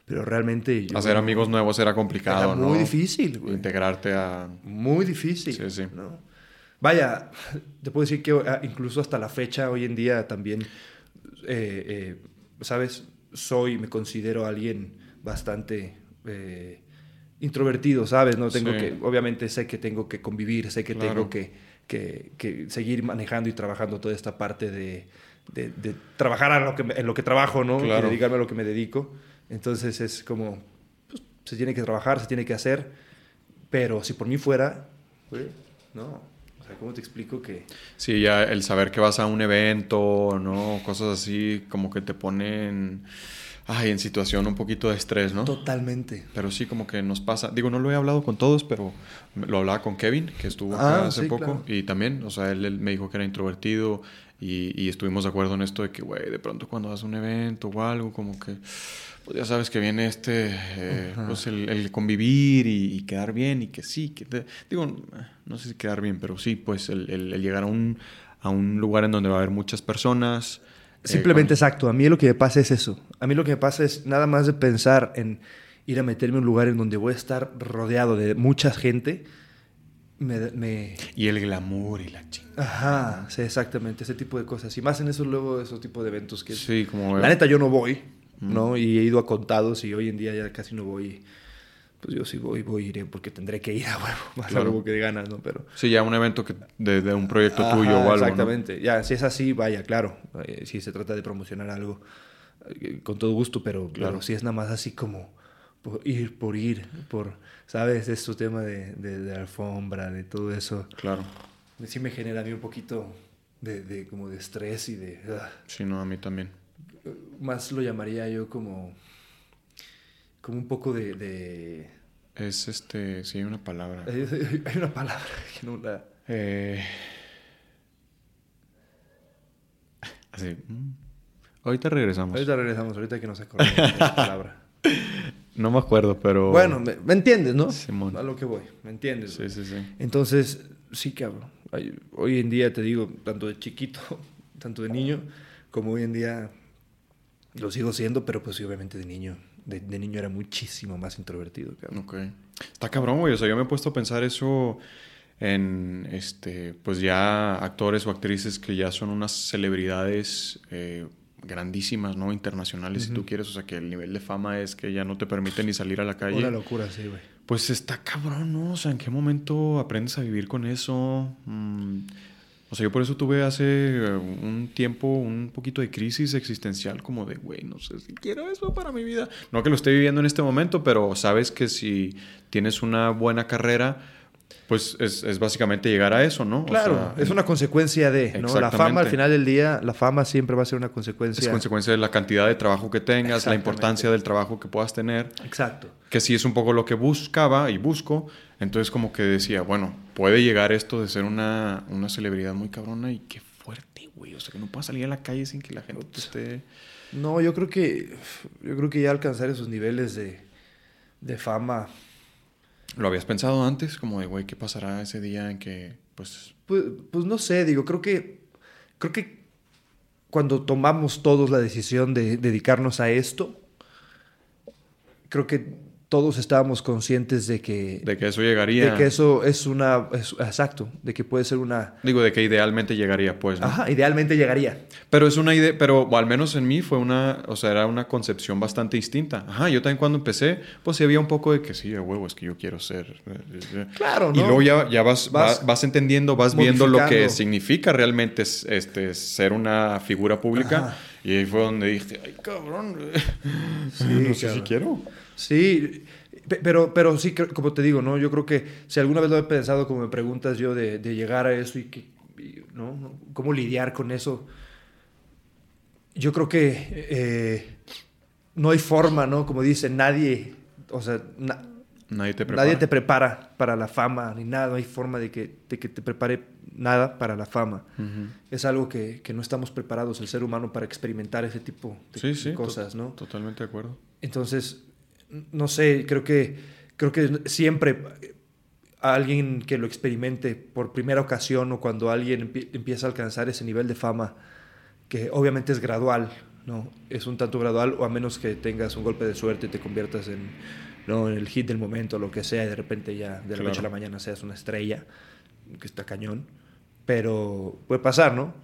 pero realmente yo... Hacer amigos nuevos era complicado, Era ¿no? muy difícil, güey. Integrarte a. Muy difícil. Sí, sí. ¿no? Vaya, te puedo decir que ah, incluso hasta la fecha, hoy en día también, eh, eh, ¿sabes? Soy, me considero alguien bastante eh, introvertido, ¿sabes? No tengo Sí. que, obviamente sé que tengo que convivir, sé que Claro. tengo que, que- que seguir manejando y trabajando toda esta parte de, de- de trabajar a lo que, en lo que trabajo, ¿no? Claro. Y dedicarme a lo que me dedico. Entonces es como, pues, se tiene que trabajar, se tiene que hacer, pero si por mí fuera, güey, no. O sea, ¿cómo te explico que... Sí, ya el saber que vas a un evento, ¿no? Cosas así, como que te ponen. Ay, en situación un poquito de estrés, ¿no? Totalmente. Pero sí, como que nos pasa. Digo, no lo he hablado con todos, pero lo hablaba con Kevin, que estuvo acá Ah, hace sí, poco. claro. Y también, o sea, él, él me dijo que era introvertido. Y, y estuvimos de acuerdo en esto de que, güey, de pronto cuando vas a un evento o algo, como que. Pues ya sabes que viene este. eh, pues el, el convivir y, y quedar bien y que sí. Que te- digo, no sé si quedar bien, pero sí, pues el, el- el llegar a un, a un lugar en donde va a haber muchas personas. eh, Simplemente exacto. A mí lo que me pasa es eso. A mí lo que me pasa es nada más de pensar en ir a meterme en un lugar en donde voy a estar rodeado de mucha gente. Me... me- Y el glamour y la chingada. Ajá, sí, exactamente. Ese tipo de cosas. Y más en esos luego, esos tipos de eventos que... Sí, como. La neta yo no voy, ¿no? Y he ido a contados y hoy en día ya casi no voy. Pues yo sí voy, voy, iré porque tendré que ir a huevo. [laughs] Más Claro. a huevo que de ganas, ¿no? Pero... Sí, ya un evento que de, de un proyecto Ajá, tuyo o algo. ¿no? Exactamente. Ya, si es así, vaya, claro. Eh, si se trata de promocionar algo, eh, con todo gusto, pero Claro. claro, si es nada más así como por ir, por ir, por, ¿sabes? Es tu tema de, de, de alfombra, de todo eso. Claro. Sí me genera a mí un poquito de, de como de estrés y de... ah. Sí, no, a mí también. Más lo llamaría yo como... Como un poco de... de- Es este, sí, hay una palabra. [laughs] Hay una palabra que no la... Eh, así. Ahorita regresamos. Ahorita regresamos, ahorita que nos acordamos de esa [laughs] palabra. No me acuerdo, pero. Bueno, me, me entiendes, ¿no? Simón. A lo que voy, ¿me entiendes? Sí, sí, sí. Entonces, sí, cabrón. Hoy en día te digo, tanto de chiquito, [laughs] tanto de niño, como hoy en día lo sigo siendo, pero pues sí, obviamente de niño. De, de niño era muchísimo más introvertido, cabrón. Ok. Está cabrón, güey. O sea, yo me he puesto a pensar eso en, este, pues ya actores o actrices que ya son unas celebridades eh, grandísimas, ¿no? Internacionales, si tú quieres. O sea, que el nivel de fama es que ya no te permite ni salir a la calle. Una locura, sí, güey. Pues está cabrón, ¿no? O sea, ¿en qué momento aprendes a vivir con eso? Mm, o sea, yo por eso tuve hace eh, un tiempo un poquito de crisis existencial, como de, güey, no sé si quiero eso para mi vida. No que lo esté viviendo en este momento, pero sabes que si tienes una buena carrera, pues es, es básicamente llegar a eso, ¿no? O Claro, sea, es una consecuencia de, ¿no? La fama al final del día, la fama siempre va a ser una consecuencia. es consecuencia de la cantidad de trabajo que tengas, la importancia del trabajo que puedas tener. Exacto. que sí es un poco lo que buscaba y busco. Entonces como que decía, bueno, puede llegar esto de ser una, una celebridad muy cabrona y qué fuerte, güey. O sea, que no puedas salir a la calle sin que la gente te esté... No, yo creo que yo creo que ya alcanzar esos niveles de, de fama, ¿Lo habías pensado antes? Como de, güey, ¿qué pasará ese día en que, pues... pues, pues no sé, digo, creo que creo que cuando tomamos todos la decisión de dedicarnos a esto, creo que todos estábamos conscientes de que De que eso llegaría... de que eso es una es- exacto, de que puede ser una Digo, de que idealmente llegaría, pues, ¿no? ajá, idealmente llegaría. Pero es una idea, pero al menos en mí fue una, o sea, era una concepción bastante distinta. Ajá, yo también cuando empecé, pues sí había un poco de que sí, a huevo, es que yo quiero ser. eh, Claro, Y ¿no? luego ya, ya vas, Vas vas, vas entendiendo, vas viendo lo que significa realmente es- este, ser una figura pública. Ajá. Y ahí fue donde dije, ay, cabrón, [laughs] Sí, no sé si cabrón. quiero. Sí, pe- pero, pero sí, como te digo, ¿no? Yo creo que si alguna vez lo he pensado, como me preguntas yo, de, de llegar a eso y, que, y, ¿no? ¿Cómo lidiar con eso? Yo creo que eh, no hay forma, ¿no? Como dice, nadie, o sea, na- Nadie te prepara. nadie te prepara para la fama, ni nada, no hay forma de que, de que te prepare nada para la fama. Es algo que, que no estamos preparados, el ser humano, para experimentar ese tipo de, Sí, de sí. cosas, to- ¿no? Totalmente de acuerdo. Entonces, no sé, creo que, creo que siempre a alguien que lo experimente por primera ocasión o cuando alguien empie- empieza a alcanzar ese nivel de fama, que obviamente es gradual, ¿no? Es un tanto gradual, o a menos que tengas un golpe de suerte y te conviertas en, ¿no? en el hit del momento, lo que sea, y de repente ya de la Claro. noche a la mañana seas una estrella, que está cañón. Pero puede pasar, ¿no?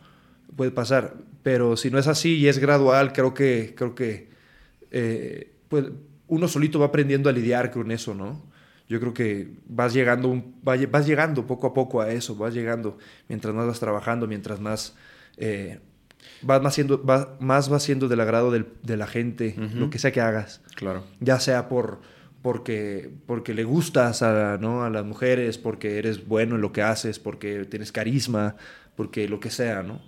Puede pasar. Pero si no es así y es gradual, creo que, creo que eh, uno solito va aprendiendo a lidiar con eso, ¿no? Yo creo que vas llegando, va- vas llegando poco a poco a eso, vas llegando mientras más vas trabajando, mientras más eh, vas más siendo, va- más vas siendo del agrado del- de la gente, lo que sea que hagas Claro. ya sea por porque porque le gustas a, ¿no? a las mujeres, porque eres bueno en lo que haces, porque tienes carisma, porque lo que sea, ¿no?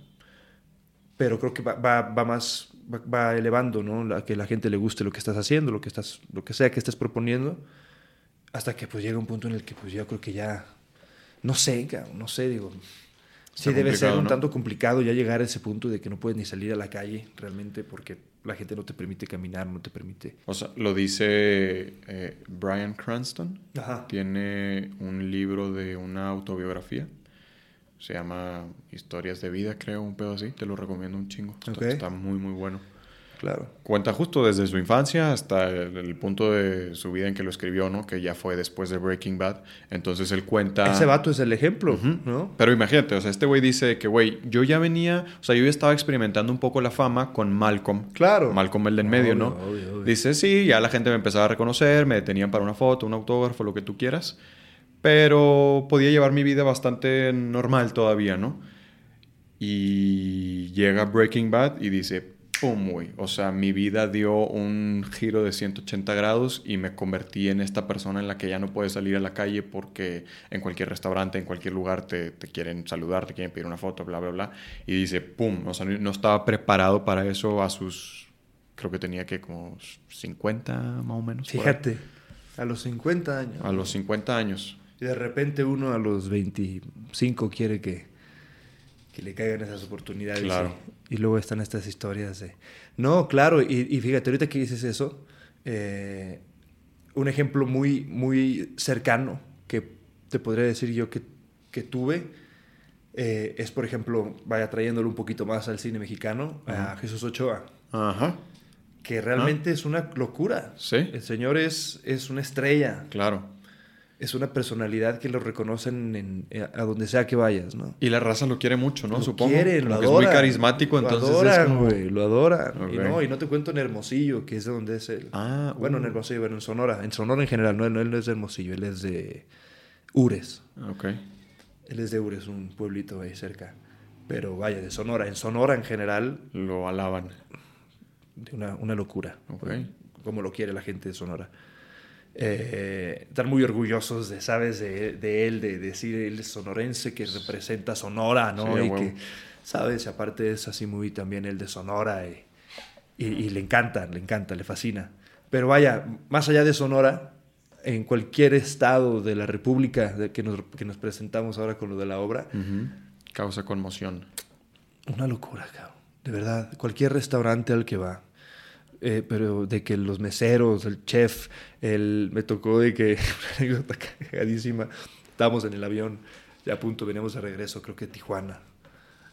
Pero creo que va, va, va más va, va elevando, ¿no? La, que la gente le guste lo que estás haciendo, lo que estás lo que sea que estés proponiendo, hasta que pues llega un punto en el que pues yo creo que ya no sé, no sé, digo, sí Está debe ser un ¿no? tanto complicado ya llegar a ese punto de que no puedes ni salir a la calle realmente porque la gente no te permite caminar, no te permite. O sea, lo dice eh, Brian Cranston. Ajá. Tiene un libro de una autobiografía. Se llama Historias de Vida, creo, un pedo así. Te lo recomiendo un chingo. Está, muy, muy bueno. Claro. Cuenta justo desde su infancia hasta el, el punto de su vida en que lo escribió, ¿no? Que ya fue después de Breaking Bad. Entonces él cuenta... Ese vato es el ejemplo. ¿no? Pero imagínate, o sea, este güey dice que, güey, yo ya venía, o sea, yo ya estaba experimentando un poco la fama con Malcolm. Claro. Malcolm el de en medio, Obvio, ¿no? obvio, obvio. Dice, sí, ya la gente me empezaba a reconocer, me detenían para una foto, un autógrafo, lo que tú quieras. Pero podía llevar mi vida bastante normal todavía, ¿no? Y llega Breaking Bad y dice, ¡pum! güey! O sea, mi vida dio un giro de 180 grados y me convertí en esta persona en la que ya no puedes salir a la calle porque en cualquier restaurante, en cualquier lugar te, te quieren saludar, te quieren pedir una foto, bla, bla, bla. Y dice, ¡pum! O sea, no, estaba preparado para eso a sus... Creo que tenía que como 50 más o menos. Fíjate, a los 50 años. A los 50 años. Y de repente uno a los 25 quiere que, que le caigan esas oportunidades. Claro. Y, y luego están estas historias de... No, claro, y, y fíjate, ahorita que dices eso, eh, un ejemplo muy, muy cercano que te podría decir yo que, que tuve eh, es, por ejemplo, vaya trayéndolo un poquito más al cine mexicano, a Jesús Ochoa. Ajá. que realmente es una locura. Sí. El señor es, es una estrella, Claro. Es una personalidad que lo reconocen en, eh, a donde sea que vayas, ¿no? Y la raza lo quiere mucho, ¿no? Lo Supongo. quieren, lo adoran. Es muy carismático, lo entonces adoran, es como... güey, lo adoran. Y, no, y no te cuento en Hermosillo, que es de donde es él. Ah, bueno, en uh. Hermosillo, bueno, en Sonora. En Sonora en general, no, no, él no es de Hermosillo, él es de Ures. Ok. Él es de Ures, un pueblito ahí cerca. Pero vaya, de Sonora. En Sonora en general, Lo alaban. de una, una locura. Ok. Como lo quiere la gente de Sonora. Eh, están muy orgullosos de, ¿sabes? De, de él, de decir él es sonorense que representa Sonora, ¿no? Sí, y huevo. que, ¿sabes? Aparte es así muy también el de Sonora y, y, y le encanta, le encanta, le fascina. Pero vaya, más allá de Sonora, en cualquier estado de la República de que, nos, que nos presentamos ahora con lo de la obra, Ujú. Causa conmoción. una locura, cabrón. De verdad, cualquier restaurante al que va. Eh, pero de que los meseros, el chef, el, me tocó de que, [laughs] una anécdota cagadísima, estábamos en el avión, ya a punto, veníamos de regreso, creo que Tijuana,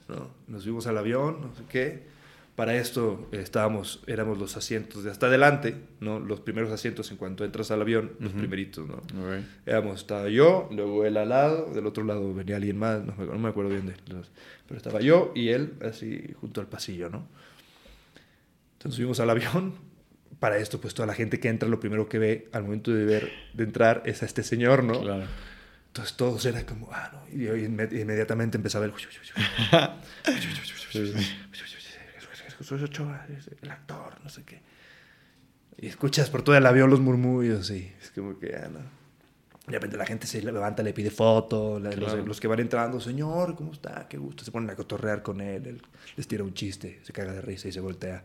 ¿no? Nos fuimos al avión, no sé qué. Para esto eh, estábamos, éramos los asientos de hasta adelante, ¿no? Los primeros asientos en cuanto entras al avión, los Ujú. primeritos, ¿no? Ok. Éramos, estaba yo, luego él al lado, del otro lado venía alguien más, no, me- no me acuerdo bien de los, pero estaba yo y él así junto al pasillo, ¿no? Entonces subimos al avión. [laughs] Para esto, pues toda la gente que entra, lo primero que ve al momento de ver, de entrar, es a este señor, ¿no? Claro. Entonces todos era como, ah, no. Y yo inme- inmediatamente empezaba el... [laughs] El actor, no sé qué. Y escuchas por todo el avión los murmullos y es como que, ah, no. De repente la gente se levanta, le pide foto, la- Claro. los, los que van entrando, señor, ¿cómo está? Qué gusto. Se ponen a cotorrear con él, él les tira un chiste, se caga de risa y se voltea.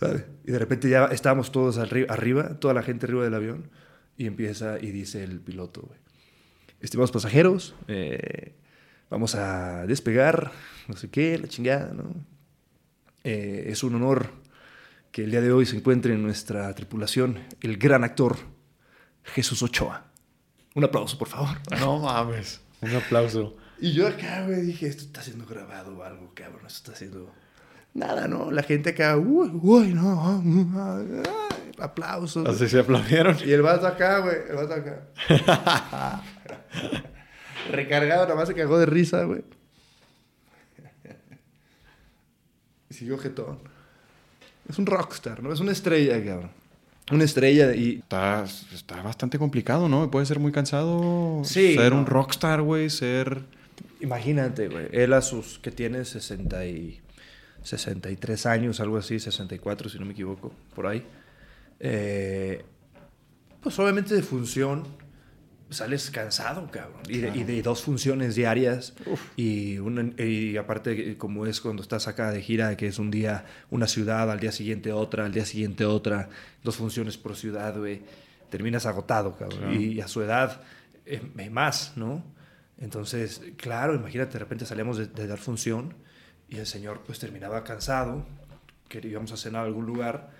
¿Sabes? Y de repente ya estábamos todos arri- arriba, toda la gente arriba del avión, y empieza y dice el piloto, güey. Estimados pasajeros, eh, vamos a despegar, no sé qué, la chingada, ¿no? Eh, es un honor que el día de hoy se encuentre en nuestra tripulación el gran actor Jesús Ochoa. Un aplauso, por favor. [laughs] No mames. Un aplauso. Y yo acá, güey, dije, esto está siendo grabado o algo, cabrón, esto está siendo... Nada, ¿no? La gente acá, uy, uy, no, aplausos. Así se aplaudieron. Y el vato acá, güey, el vato acá. [laughs] Recargado, nada más se cagó de risa, güey. Y siguió jetón. Es un rockstar, ¿no? Es una estrella, cabrón. Una estrella y... Está, está bastante complicado, ¿no? Puede ser muy cansado Sí, ser no. un rockstar, güey, ser... Imagínate, güey. Él a sus... que tiene 60 y... 63 años, algo así, 64 si no me equivoco, por ahí. Eh, pues obviamente de función sales cansado, cabrón. Y de, y de dos funciones diarias. Y, una- y aparte, como es cuando estás acá de gira, que es un día una ciudad, al día siguiente otra, al día siguiente otra, dos funciones por ciudad, güey. Terminas agotado, cabrón. Claro. Y, a su edad, eh, más, ¿no? Entonces, claro, imagínate, de repente salíamos de, de dar función y el señor pues terminaba cansado, que íbamos a cenar a algún lugar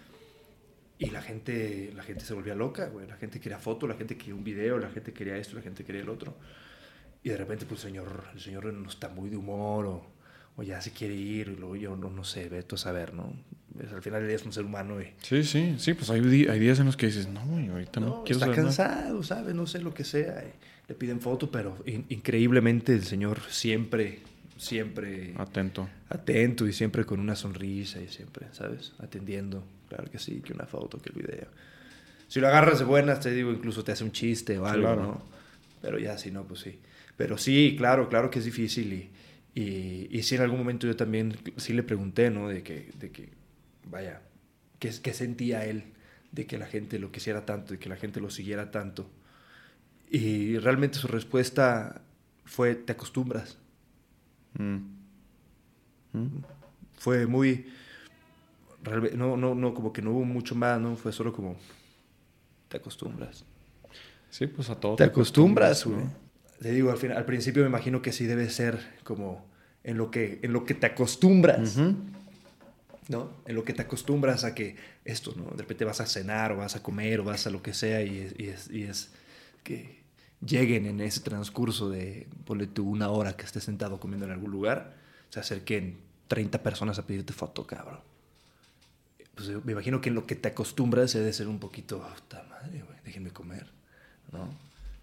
y la gente, la gente se volvía loca, güey. La gente quería foto, la gente quería un video, la gente quería esto, la gente quería el otro. Y de repente, pues el señor, el señor no está muy de humor o, o ya se quiere ir, y luego yo no, no sé, veto a saber, ¿no? Es- al final es un ser humano y Sí, sí, sí, pues hay, hay días en los que dices, no, güey, ahorita no, no, quiero está saber nada". cansado, ¿sabes? No sé lo que sea. y le piden foto, pero in- increíblemente el señor siempre, siempre Atento. atento y siempre con una sonrisa y siempre, ¿sabes? Atendiendo. Claro que sí, que una foto, que el video. Si lo agarras de buenas, te digo, incluso te hace un chiste o algo, Claro. ¿no? Pero ya, si no, pues sí. Pero sí, claro, claro que es difícil y, y, y sí en algún momento yo también sí le pregunté, ¿no? De que, de que vaya, ¿qué, qué sentía él de que la gente lo quisiera tanto, de que la gente lo siguiera tanto? Y realmente su respuesta fue, te acostumbras. Mm. Mm. fue muy no no no como que no hubo mucho más no fue solo como te acostumbras Sí, pues a todo. te acostumbras güey te digo al final al principio me imagino que sí debe ser como en lo que en lo que te acostumbras no en lo que te acostumbras a que esto no de repente vas a cenar o vas a comer o vas a lo que sea y es, y es, y es que lleguen en ese transcurso de ponle tú una hora que estés sentado comiendo en algún lugar se acerquen 30 personas a pedirte foto cabrón. Pues me imagino que en lo que te acostumbras debe ser un poquito "Ah, puta madre güey déjenme comer no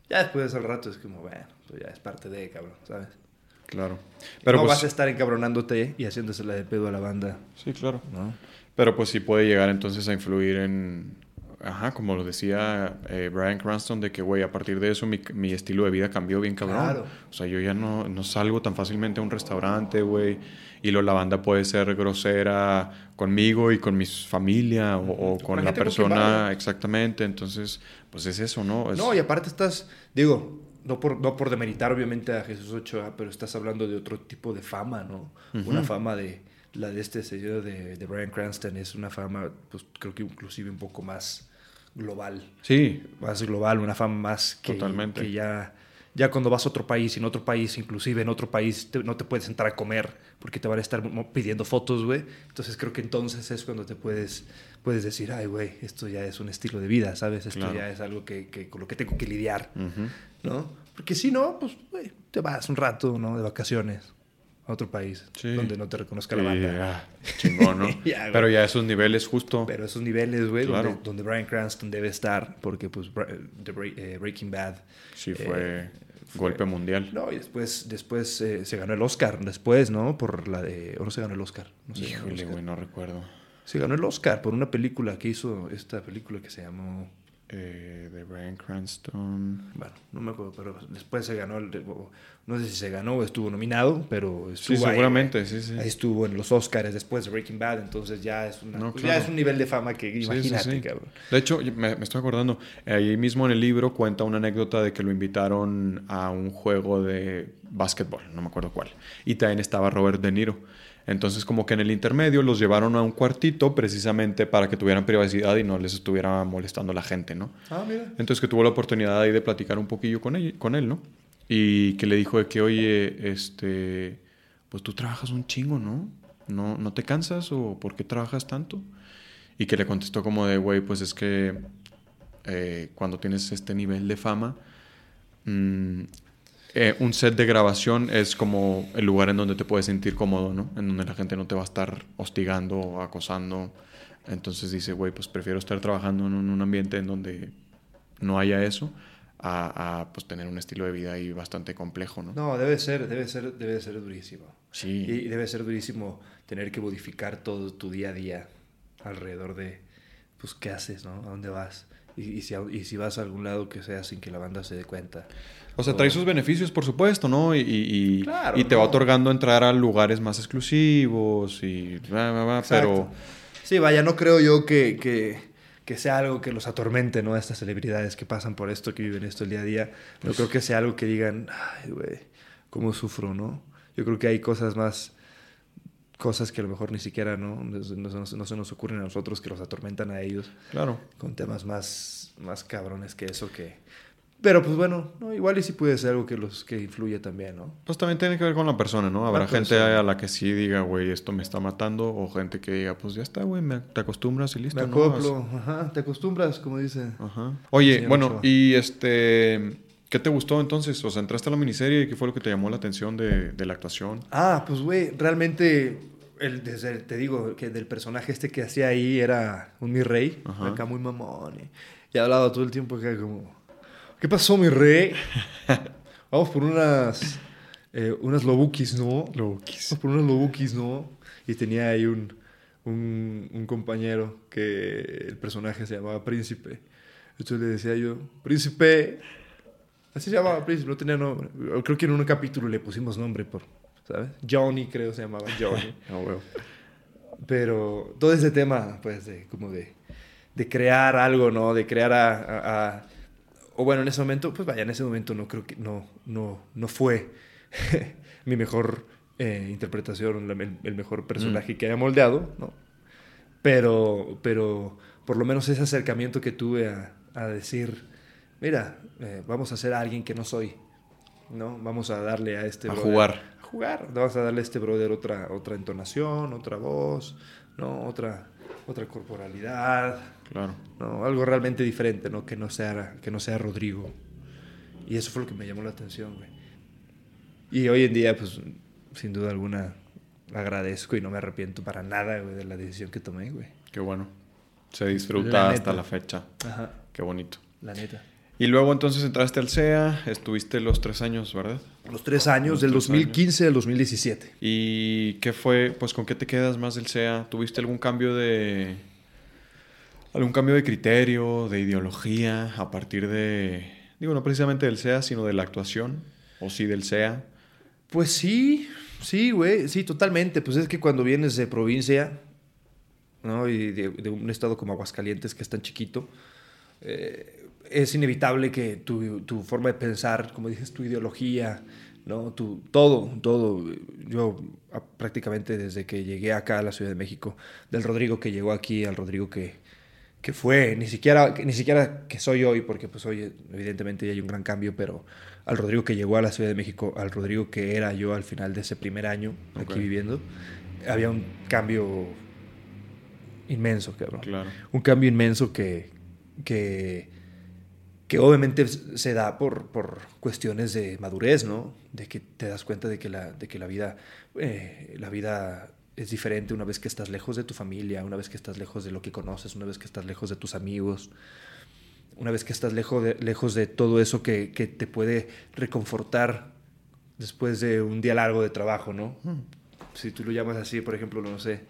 ya después al rato es como bueno pues ya es parte de cabrón sabes Claro. Pero no pues, vas a estar encabronándote y haciéndosela de pedo a la banda. Sí, claro. no Pero pues sí puede llegar entonces a influir en... Ajá, como lo decía eh, Brian Cranston, de que, güey, a partir de eso mi, mi estilo de vida cambió bien cabrón. Claro. O sea, yo ya no, no salgo tan fácilmente a un restaurante, güey. Y lo, la banda puede ser grosera conmigo y con mi familia o, o Con la persona. Exactamente. Entonces, pues es eso, ¿no? Es- No, y aparte estás, digo, no por, no por demeritar obviamente a Jesús Ochoa, pero estás hablando de otro tipo de fama, ¿no? Una fama de, la de este señor de, de Brian Cranston es una fama, pues creo que inclusive un poco más global, Sí, más global, una fama más que, Totalmente. que ya, ya cuando vas a otro país, y en otro país, inclusive en otro país, te- no te puedes entrar a comer porque te van a estar pidiendo fotos, güey. Entonces creo que entonces es cuando te puedes, puedes decir, ay, güey, esto ya es un estilo de vida, ¿sabes? Esto Claro. ya es algo que, que- con lo que tengo que lidiar. ¿no? Porque si no, pues, güey, te vas un rato, ¿no? De vacaciones a otro país Sí. donde no te reconozca la banda. [laughs] chingón, ¿no? [laughs] Ya. Pero ya esos niveles justo. Pero esos niveles, güey, Claro. donde, donde Brian Cranston debe estar, porque pues Bra- The eh, Breaking Bad sí, eh, fue, fue- golpe mundial. No, y después, después eh, se ganó el Oscar, después, ¿no? Por la de... ¿O no se ganó el Oscar? No Híjole, güey, no recuerdo. Se ganó el Oscar por una película que hizo, esta película que se llamó... Eh, de Brian Cranston. Bueno, no me acuerdo, pero después se ganó, el, no sé si se ganó o estuvo nominado, pero Sí, estuvo ahí, seguramente, sí, sí. Ahí estuvo en los Oscars después de Breaking Bad, entonces ya es, una, No, claro. ya es un nivel de fama que Sí, sí, imagínate, sí. cabrón. De hecho, me, me estoy acordando, ahí mismo en el libro cuenta una anécdota de que lo invitaron a un juego de básquetbol, no me acuerdo cuál. Y también estaba Robert De Niro. Entonces como que en el intermedio los llevaron a un cuartito precisamente para que tuvieran privacidad y no les estuviera molestando la gente, ¿no? Ah, mira. Entonces que tuvo la oportunidad ahí de platicar un poquillo con él, con él, ¿no? Y que le dijo de que, oye, este, pues tú trabajas un chingo, ¿no? ¿No, no te cansas o por qué trabajas tanto? Y que le contestó como de, güey, pues es que eh, cuando tienes este nivel de fama, mm, eh, un set de grabación es como el lugar en donde te puedes sentir cómodo, ¿no? En donde la gente no te va a estar hostigando o acosando. Entonces dice, güey, pues prefiero estar trabajando en un ambiente en donde no haya eso a, a, pues tener un estilo de vida ahí bastante complejo, ¿no? No, debe ser, debe ser, debe ser durísimo. Sí. Y debe ser durísimo tener que modificar todo tu día a día alrededor de, pues, qué haces, ¿no? ¿A dónde vas? Y, y, si, y si vas a algún lado que sea sin que la banda se dé cuenta. O sea, trae sus beneficios, por supuesto, ¿no? Y, y, Claro, y te va otorgando entrar a lugares más exclusivos y... bla, bla, bla, pero... Sí, vaya, no creo yo que, que, que sea algo que los atormente, ¿no? A estas celebridades que pasan por esto, que viven esto el día a día. No Pues creo que sea algo que digan, ay, güey, cómo sufro, ¿no? Yo creo que hay cosas más, cosas que a lo mejor ni siquiera, ¿no? No, no- no- no se nos ocurren a nosotros que los atormentan a ellos Claro. con temas más, más cabrones que eso que... Pero pues bueno, no, igual y sí puede ser algo que los que influye también, ¿no? Pues también tiene que ver con la persona, ¿no? Habrá La gente persona. a la que sí diga, güey, esto me está matando. O gente que diga, pues ya está, güey, te acostumbras y listo, Me ¿no? acoplo, ajá, te acostumbras, como dicen. Ajá. Oye, bueno, Ochoa. y este... ¿Qué te gustó entonces? O sea, entraste a la miniserie y ¿qué fue lo que te llamó la atención de, de la actuación? Ah, pues güey, realmente, el, desde, te digo, que del personaje este que hacía ahí era un mi rey, acá muy mamón. Y, y hablaba todo el tiempo acá como, ¿qué pasó mi rey? Vamos por unas, eh, unas lobukis, ¿no? Vamos por unas lobukis, ¿no? Y tenía ahí un, un, un compañero que el personaje se llamaba Príncipe. Entonces le decía yo, Príncipe. Así se llamaba Príncipe, no tenía nombre. Creo que en un capítulo le pusimos nombre por, ¿sabes? Johnny, creo se llamaba Johnny. [laughs] Ah, güey. Pero todo ese tema, pues, de como de, de crear algo, ¿no? De crear a, a- a- O bueno, en ese momento, pues vaya, en ese momento no creo que... No, no, no fue [laughs] mi mejor eh, interpretación, el, el mejor personaje que haya moldeado, ¿no? Pero, pero por lo menos ese acercamiento que tuve a, a decir, mira, eh, vamos a a alguien que no soy, ¿no? Vamos a darle a este... A brother- jugar. a jugar. Vamos a darle a este brother otra, otra entonación, otra voz, ¿no? Otra, otra corporalidad, Claro. ¿no? Algo realmente diferente, ¿no? Que no sea, que no sea Rodrigo. Y eso fue lo que me llamó la atención, güey. Y hoy en día, pues, sin duda alguna, agradezco y no me arrepiento para nada, güey, de la decisión que tomé, güey. Qué bueno. Se disfruta La hasta la fecha. Ajá, Qué bonito. la neta. Y luego entonces entraste al CEA, estuviste los tres años, ¿verdad? Los tres años, Los del tres 2015 al 2017. ¿Y qué fue, pues con qué te quedas más del CEA? ¿Tuviste algún cambio de... algún cambio de criterio, de ideología a partir de, digo, no precisamente del CEA, sino de la actuación? ¿O sí del CEA? Pues sí, sí, güey, sí, totalmente. Pues es que cuando vienes de provincia, ¿no? Y de, de un estado como Aguascalientes, que es tan chiquito, eh, es inevitable que tu, tu forma de pensar, como dices, tu ideología, ¿no? Tu, todo, todo. Yo ah, prácticamente desde que llegué acá a la Ciudad de México, del Rodrigo que llegó aquí al Rodrigo que, que fue, ni siquiera, que- ni siquiera que soy hoy, porque pues hoy evidentemente ya hay un gran cambio, pero al Rodrigo que llegó a la Ciudad de México, al Rodrigo que era yo al final de ese primer año aquí Ok. viviendo, había un cambio inmenso, cabrón. Claro. Un cambio inmenso que, que, que obviamente se da por, por cuestiones de madurez, ¿no? De que te das cuenta de que la, de que la vida, eh, la vida es diferente una vez que estás lejos de tu familia, una vez que estás lejos de lo que conoces, una vez que estás lejos de tus amigos, una vez que estás lejos de, lejos de todo eso que, que te puede reconfortar después de un día largo de trabajo, ¿no? Si tú lo llamas así, por ejemplo, no sé,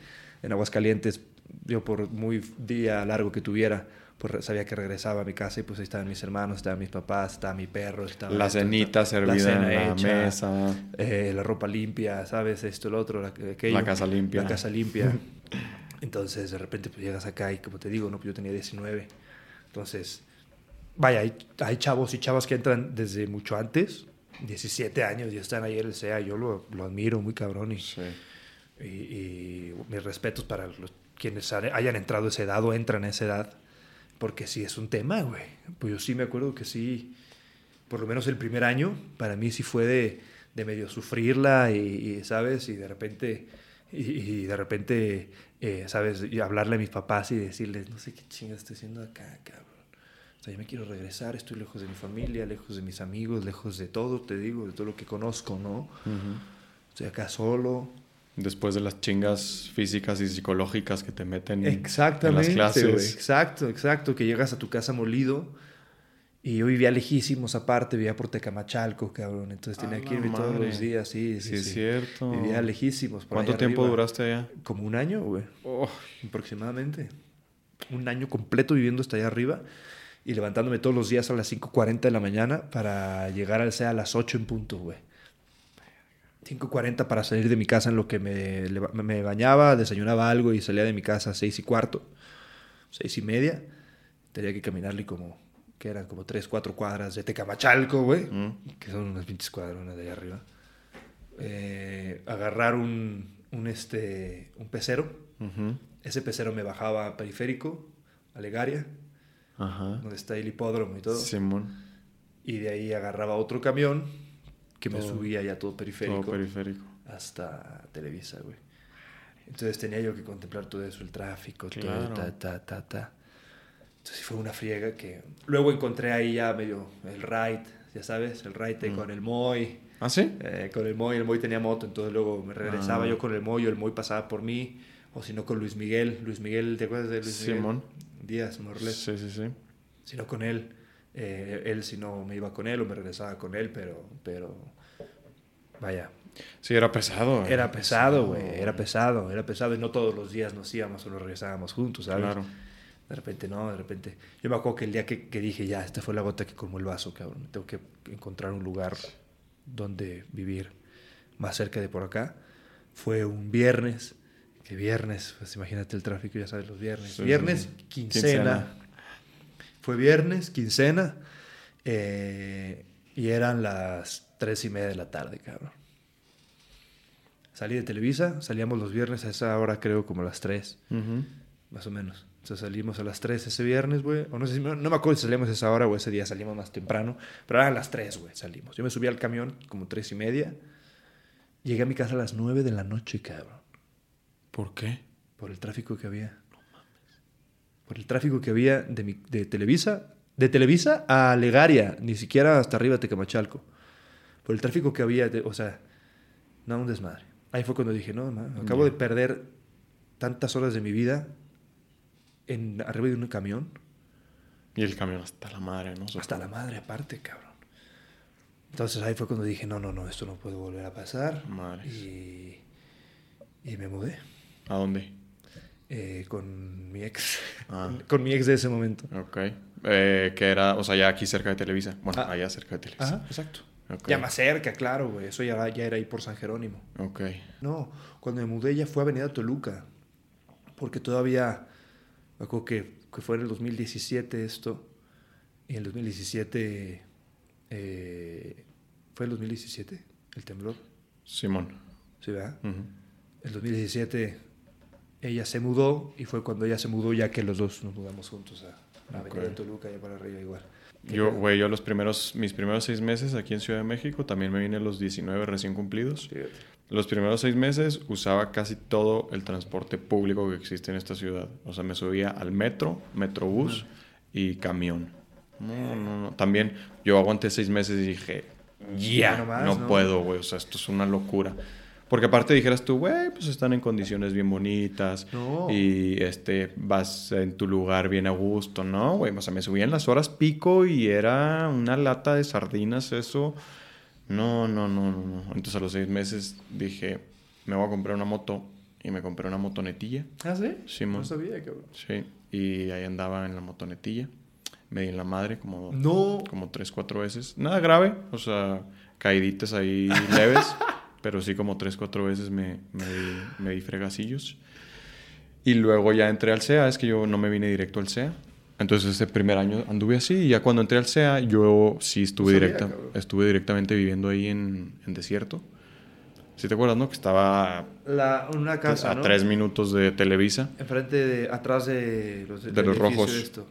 en Aguascalientes, yo por muy día largo que tuviera, pues sabía que regresaba a mi casa y pues ahí estaban mis hermanos, estaban mis papás, estaba mi perro, estaba La esto, cenita estaba- servida cena en la hecha, mesa. eh, la ropa limpia, ¿sabes? Esto, lo otro, la, aquello. La casa limpia. La casa limpia. [laughs] Entonces, de repente, pues llegas acá y, como te digo, ¿no? Pues yo tenía 19. Entonces, vaya, hay, hay chavos y chavas que entran desde mucho antes, 17 años, y están ahí en el CEA. Yo lo, lo admiro muy cabrón. Y, Sí. Y, y mis respetos para los, quienes ha- hayan entrado a esa edad o entran a esa edad. Porque sí es un tema, güey. Pues yo sí me acuerdo que sí, por lo menos el primer año, para mí sí fue de, de medio sufrirla y, y, ¿sabes? Y de repente, y, y de repente, eh, ¿sabes? Y hablarle a mis papás y decirles, no sé qué chingas estoy haciendo acá, cabrón. O sea, yo me quiero regresar, estoy lejos de mi familia, lejos de mis amigos, lejos de todo, te digo, de todo lo que conozco, ¿no? Estoy acá solo. Después de las chingas físicas y psicológicas que te meten Exactamente, en las clases. Exacto, exacto. Que llegas a tu casa molido. Y yo vivía lejísimos aparte, vivía por Tecamachalco, cabrón. Entonces tenía A que irme todos los días, sí, sí, Sí, es sí. cierto. Vivía lejísimos. por ¿Cuánto allá tiempo arriba. duraste allá? Como un año, güey. Oh, Aproximadamente. Un año completo viviendo hasta allá arriba y levantándome todos los días a las 5.40 de la mañana para llegar al CEA a las 8 en punto, güey. 5.40 para salir de mi casa en lo que me, me bañaba, desayunaba algo y salía de mi casa a 6 y cuarto, 6 y media. Tenía que caminarle como, que eran como 3, 4 cuadras de Tecamachalco, güey, Mm. que son unas pinches cuadronas de allá arriba. Eh, agarrar un, un, este, un pecero. ujú. Ese pecero me bajaba a Periférico, a Legaria, Ajá. donde está el hipódromo y todo. Simón. Y de ahí agarraba otro camión que me Todo. subía ya todo periférico Todo periférico. hasta Televisa, güey. Entonces tenía yo que contemplar todo eso, el tráfico, Claro. todo, ta, ta, ta, ta. Entonces fue una friega que... Luego encontré ahí ya medio el ride, ya sabes, el ride Mm. con el Moy. ¿Ah, sí? Eh, con el Moy, el Moy tenía moto, entonces luego me regresaba Ah. yo con el Moy, o el Moy pasaba por mí, o si no con Luis Miguel. Luis Miguel, ¿te acuerdas de Luis Simón. Miguel? Díaz, Morles. Sí, sí, sí. Si no con él, eh, él si no me iba con él o me regresaba con él, pero, pero, vaya, Sí, era pesado. eh. era pesado, güey, era pesado, era pesado y no todos los días nos íbamos o nos regresábamos juntos, ¿sabes? Claro. De repente no, de repente. Yo me acuerdo que el día que, que dije, ya, esta fue la gota que colmó el vaso, cabrón. Tengo que encontrar un lugar donde vivir más cerca de por acá. Fue un viernes. Que viernes, pues imagínate el tráfico, ya sabes, los viernes. Sí, viernes, sí, sí. quincena. Quincena. Fue viernes, quincena. eh, y eran las tres y media de la tarde, cabrón. Salí de Televisa, salíamos los viernes a esa hora, creo, como las tres Ujú. más o menos. Entonces salimos a las 3 ese viernes, güey. O no sé si, no me acuerdo si salíamos a esa hora o ese día salimos más temprano. Pero eran las 3, güey, salimos. Yo me subí al camión como 3 y media. Llegué a mi casa a las 9 de la noche, cabrón. ¿Por qué? Por el tráfico que había. Por el tráfico que había de, mi- de Televisa. De Televisa a Legaria, ni siquiera hasta arriba de Tecamachalco. Por el tráfico que había, de- o sea, no, un desmadre. Ahí fue cuando dije, no, ma, acabo de perder tantas horas de mi vida en arriba de un camión. Y el camión hasta la madre, ¿no? Hasta la madre aparte, cabrón. Entonces ahí fue cuando dije, no, no, no, esto no puede volver a pasar. Madres. Y, y me mudé ¿A dónde? Eh, con mi ex. Ah. [laughs] con mi ex de ese momento. Ok. Eh, que era, o sea, ya aquí cerca de Televisa. Bueno, Ah. allá cerca de Televisa. Ajá, exacto. Ya más cerca, claro, güey. Eso ya, ya era ahí por San Jerónimo. Ok. No, cuando me mudé ya fue a Avenida Toluca. Porque todavía, me acuerdo que, que fue en el 2017 esto. Y en el 2017, eh, ¿fue el 2017 el temblor? Simón. ¿Sí, verdad? Ujú. El 2017 ella se mudó y fue cuando ella se mudó ya que los dos nos mudamos juntos a, a. Toluca y para arriba igual. Yo, güey, yo los primeros, mis primeros seis meses aquí en Ciudad de México, también me vine a los 19 recién cumplidos. Fíjate. Los primeros seis meses usaba casi todo el transporte público que existe en esta ciudad. O sea, me subía al metro, metrobús y camión. No, no, no. También yo aguanté seis meses y dije, ya, no, ¿no? puedo, güey. O sea, esto es una locura. Porque aparte dijeras tú, güey, pues están en condiciones bien bonitas. No. Y este, vas en tu lugar bien a gusto, ¿no, güey? O sea, me subía en las horas pico y era una lata de sardinas eso. No, no, no, no, no. Entonces a los seis meses dije, me voy a comprar una moto. Y me compré una motonetilla. ¿Ah, sí? Simón. No sabía, cabrón. Sí. Y ahí andaba en la motonetilla. Me di en la madre como, No. como tres, cuatro veces. Nada grave. O sea, caíditas ahí leves. [laughs] pero sí como tres, cuatro veces me, me, di, me di fregacillos. Y luego ya entré al CEA. Es que yo no me vine directo al CEA. Entonces ese primer año anduve así. Y ya cuando entré al CEA, yo sí estuve, directa, estuve directamente viviendo ahí en, en desierto. ¿Sí te acuerdas, no? Que estaba La, una casa, a ¿no? tres minutos de Televisa. Enfrente de, atrás de los, De del los rojos. esto.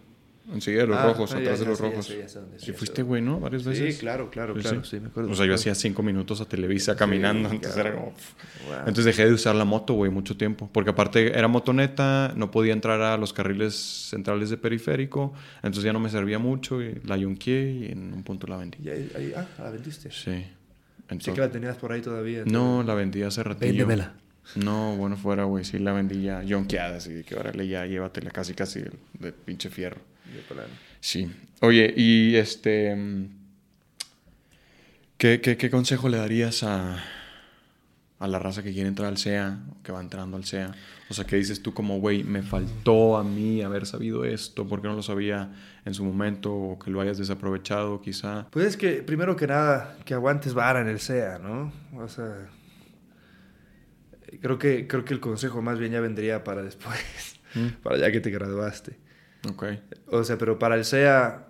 Sí, de los Ah, rojos, ah, ya, atrás de los ya rojos. ya Sí fuiste, güey, ¿no? Varias veces. Sí, claro, claro, Sí, claro. sí. Sí, me acuerdo. O sea, yo hacía cinco minutos a Televisa caminando, entonces era como... Wow. Entonces dejé de usar la moto, güey, mucho tiempo. Porque aparte era motoneta, no podía entrar a los carriles centrales de periférico. Entonces ya no me servía mucho y la yunqué y en un punto la vendí. Y ahí, ahí- ah, la vendiste. Sí. Sí Entonces, que la tenías por ahí todavía. no, la vendí hace ratillo. Véndemela. No, bueno, fuera, güey. Sí, la vendí ya yonqueada, así que órale, ya llévatela casi, casi de, de pinche fierro. De plano. Sí. Oye, y este. ¿Qué, qué, qué consejo le darías a, a la raza que quiere entrar al SEA, que va entrando al SEA? O sea, ¿qué dices tú como, güey, me faltó a mí haber sabido esto? ¿Por qué no lo sabía en su momento? O que lo hayas desaprovechado, quizá. Pues es que, primero que nada, que aguantes vara en el SEA, ¿no? O sea, creo que, creo que el consejo más bien ya vendría para después, Mm. [laughs] para ya que te graduaste. Ok. O sea, pero para el SEA,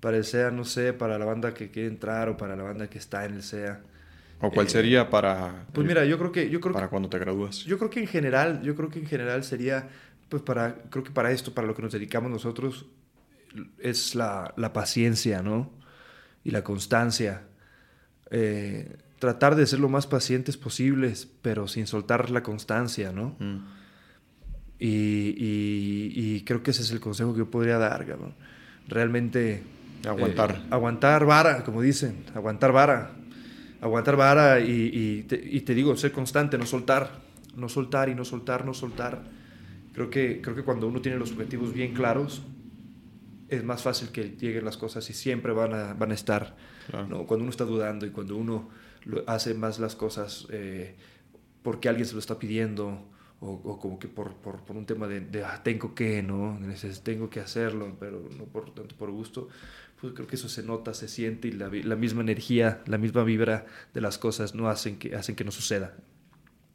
para el SEA, no sé, para la banda que quiere entrar o para la banda que está en el SEA. ¿O cuál Eh, sería para, Pues mira, yo creo que, yo creo para que, cuando te gradúas? yo creo que en general, yo creo que en general sería, pues para, creo que para esto, para lo que nos dedicamos nosotros, es la, la paciencia, ¿no? Y la constancia. Eh, tratar de ser lo más pacientes posibles, pero sin soltar la constancia, ¿no? Mm. Y, y- y creo que ese es el consejo que yo podría dar, cabrón. Realmente... Aguantar. eh, aguantar vara, como dicen. Aguantar vara. Aguantar vara y, y te, y te digo, ser constante, no soltar. No soltar y no soltar, no soltar. Creo que, creo que cuando uno tiene los objetivos bien claros, es más fácil que lleguen las cosas y siempre van a, van a estar. Claro. ¿no? Cuando uno está dudando y cuando uno hace más las cosas eh, porque alguien se lo está pidiendo o, como que por, por, un tema de, de, ah, tengo que, ¿no? Tengo que hacerlo, pero no por tanto por gusto, pues creo que eso se nota, se siente y la, misma energía, la misma vibra de las cosas no hacen que, hacen que no suceda.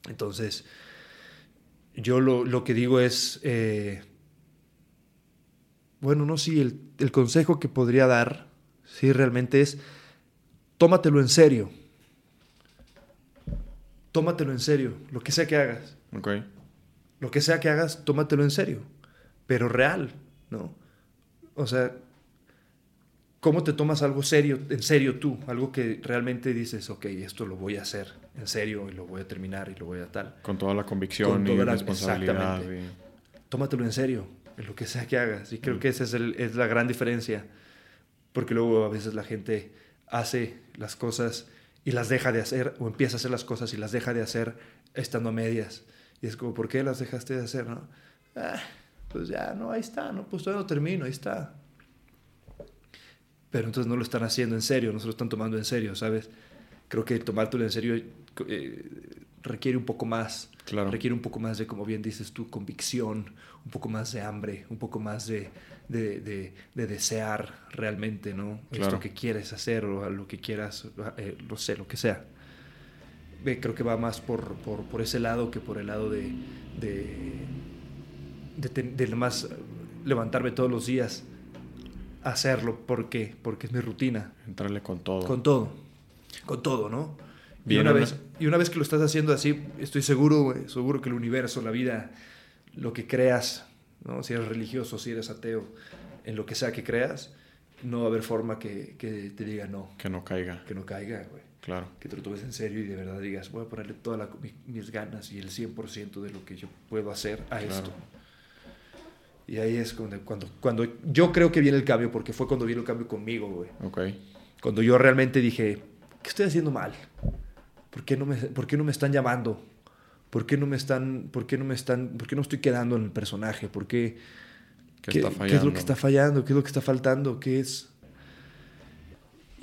Entonces, yo lo, lo que digo es, eh, bueno, no, sí, el, el consejo que podría dar, sí, realmente es, tómatelo en serio. Tómatelo en serio, lo que sea que hagas. Ok. Lo que sea que hagas, tómatelo en serio. Pero real, ¿no? O sea, ¿cómo te tomas algo serio, en serio tú? Algo que realmente dices, ok, esto lo voy a hacer en serio y lo voy a terminar y lo voy a tal. Con toda la convicción Con y toda la- responsabilidad. exactamente. y- tómatelo en serio, en lo que sea que hagas. Y creo Mm. que esa es, el- es la gran diferencia, porque luego a veces la gente hace las cosas y las deja de hacer, o empieza a hacer las cosas y las deja de hacer estando a medias. Y es como, ¿por qué las dejaste de hacer? No? Ah, pues ya, no, ahí está, no, pues todavía no termino, ahí está. Pero entonces no lo están haciendo en serio, no se lo están tomando en serio, ¿sabes? Creo que tomártelo en serio eh, requiere un poco más Claro. requiere un poco más de, como bien dices tú, convicción, un poco más de hambre, un poco más de, de, de- de desear realmente, ¿no? Claro. Esto que quieres hacer o lo que quieras, eh, no sé, lo que sea. Creo que va más por, por, por ese lado que por el lado de, de, de, ten- de nomás levantarme todos los días, hacerlo. ¿Por qué? Porque es mi rutina. Entrarle con todo. Con todo. Con todo, ¿no? Y Bien, una, Ana. vez, y una vez que lo estás haciendo así, estoy seguro, güey, seguro que el universo, la vida, lo que creas, ¿no? si eres religioso, si eres ateo, en lo que sea que creas, no va a haber forma que, que te diga no, Que no caiga. que no caiga, güey. Claro. Que te lo tomes en serio y de verdad digas, voy a ponerle todas mi- mis ganas y el 100% de lo que yo puedo hacer a Claro. esto. Y ahí es cuando, cuando, cuando yo creo que viene el cambio, porque fue cuando vino el cambio conmigo, güey. Ok. Cuando yo realmente dije, ¿qué estoy haciendo mal? ¿Por qué no me, por qué no me están llamando? ¿Por qué no me están, por qué no me están, por qué no estoy quedando en el personaje? ¿Por qué? ¿Qué, ¿Qué, está qué fallando? es lo que está fallando? ¿Qué es lo que está faltando? ¿Qué es?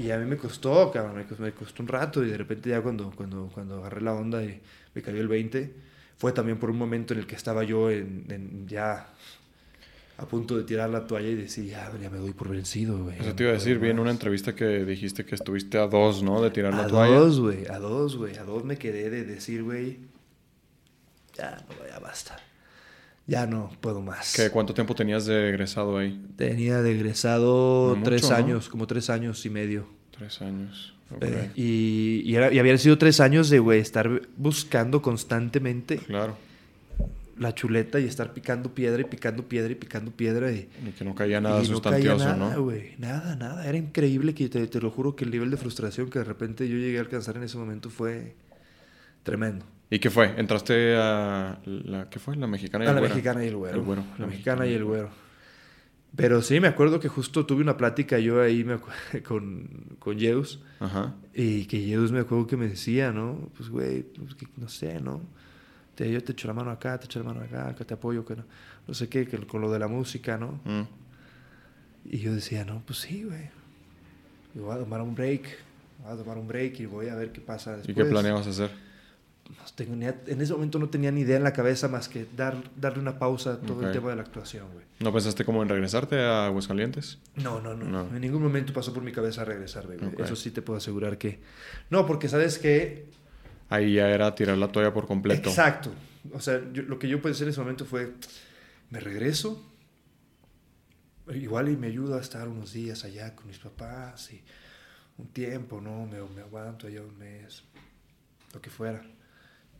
Y a mí me costó, cabrón, me costó, me costó un rato y de repente ya cuando, cuando, cuando agarré la onda y me cayó el 20, fue también por un momento en el que estaba yo en, en ya a punto de tirar la toalla y decir, ya, ya me doy por vencido, güey. Eso te iba a decir, vi en más". una entrevista que dijiste que estuviste a dos, ¿no? De tirar la a toalla. dos, güey, a dos, güey, a dos me quedé de decir, güey, ya, no, ya basta. Ya no puedo más. ¿Qué, ¿Cuánto tiempo tenías de egresado ahí? Tenía de egresado No tres mucho, ¿no? años, como tres años y medio. Tres años. Eh, y, y, era- y habían sido tres años de, güey, estar buscando constantemente Claro. la chuleta y estar picando piedra y picando piedra y picando piedra. Y, Y que no caía nada y no caía sustancioso, nada, ¿no? Nada, nada. Era increíble que te, te lo juro que el nivel de frustración que de repente yo llegué a alcanzar en ese momento fue tremendo. ¿Y qué fue? ¿Entraste a la qué fue? La mexicana y A el la güero? mexicana y el güero. El güero. La mexicana y el güero. Pero sí, me acuerdo que justo tuve una plática yo ahí me [laughs] con, con Zeus. Ajá. Y que Zeus me acuerdo que me decía, ¿no? Pues, güey, pues, que no sé, ¿no? Te, yo te echo la mano acá, te echo la mano acá, que te apoyo, que no, no sé qué, que con lo de la música, ¿no? Mm. Y yo decía, no, pues sí, güey. Yo voy a tomar un break, voy a tomar un break y voy a ver qué pasa después. ¿Y qué planeabas hacer? No ni- en ese momento no tenía ni idea en la cabeza más que dar, darle una pausa a todo el tema de la actuación, güey. ¿No pensaste como en regresarte a Aguascalientes? No, no, no, No. En ningún momento pasó por mi cabeza regresar, güey. Eso sí te puedo asegurar que... No, porque sabes que Ahí ya era tirar la toalla por completo. Exacto. O sea, yo- lo que yo pensé en ese momento fue, me regreso, igual y me ayudo a estar unos días allá con mis papás y un tiempo, ¿no? Me, me aguanto allá un mes, lo que fuera.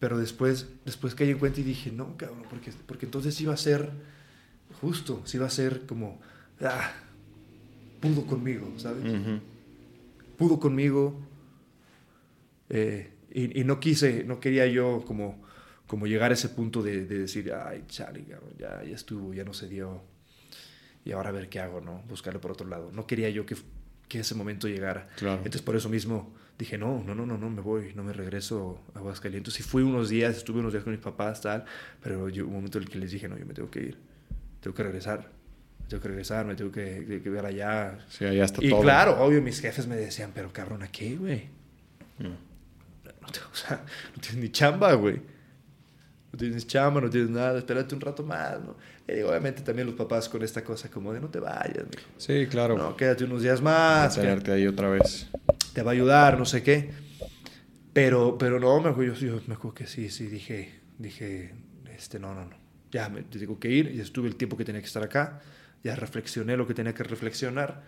Pero después, después caí en cuenta y dije, no, cabrón, porque, porque entonces iba a ser justo, sí iba a ser como, ah, pudo conmigo, ¿sabes? Ujú. pudo conmigo eh, y, y no quise, no quería yo como, como llegar a ese punto de, de decir, ay, chale, cabrón, ya, ya estuvo, ya no se dio y ahora a ver qué hago, ¿no? Buscarlo por otro lado. No quería yo que, que ese momento llegara. Claro. Entonces por eso mismo dije, no, no, no, no, no, me voy, no me regreso a Aguascalientes. Y fui unos días, estuve unos días con mis papás, tal, pero yo, un momento en el que les dije, no, yo me tengo que ir, tengo que regresar, tengo que regresar, me tengo que, que- que ver allá, Sí, allá está y todo. claro, obvio, mis jefes me decían, pero cabrón, ¿a qué, güey? Mm. No, te- [laughs] o sea, no tienes ni chamba, güey. No tienes chamba, no tienes nada, espérate un rato más, ¿no? Y digo, obviamente también los papás con esta cosa como de no te vayas, mijo. Sí, claro. No, quédate unos días más, Tenerte ahí otra vez. Te va a ayudar, no sé qué. Pero, pero no, me acuerdo, yo, yo me acuerdo que sí, sí, dije, dije, este, no, no, no. Ya me tengo que ir, ya estuve el tiempo que tenía que estar acá, ya reflexioné lo que tenía que reflexionar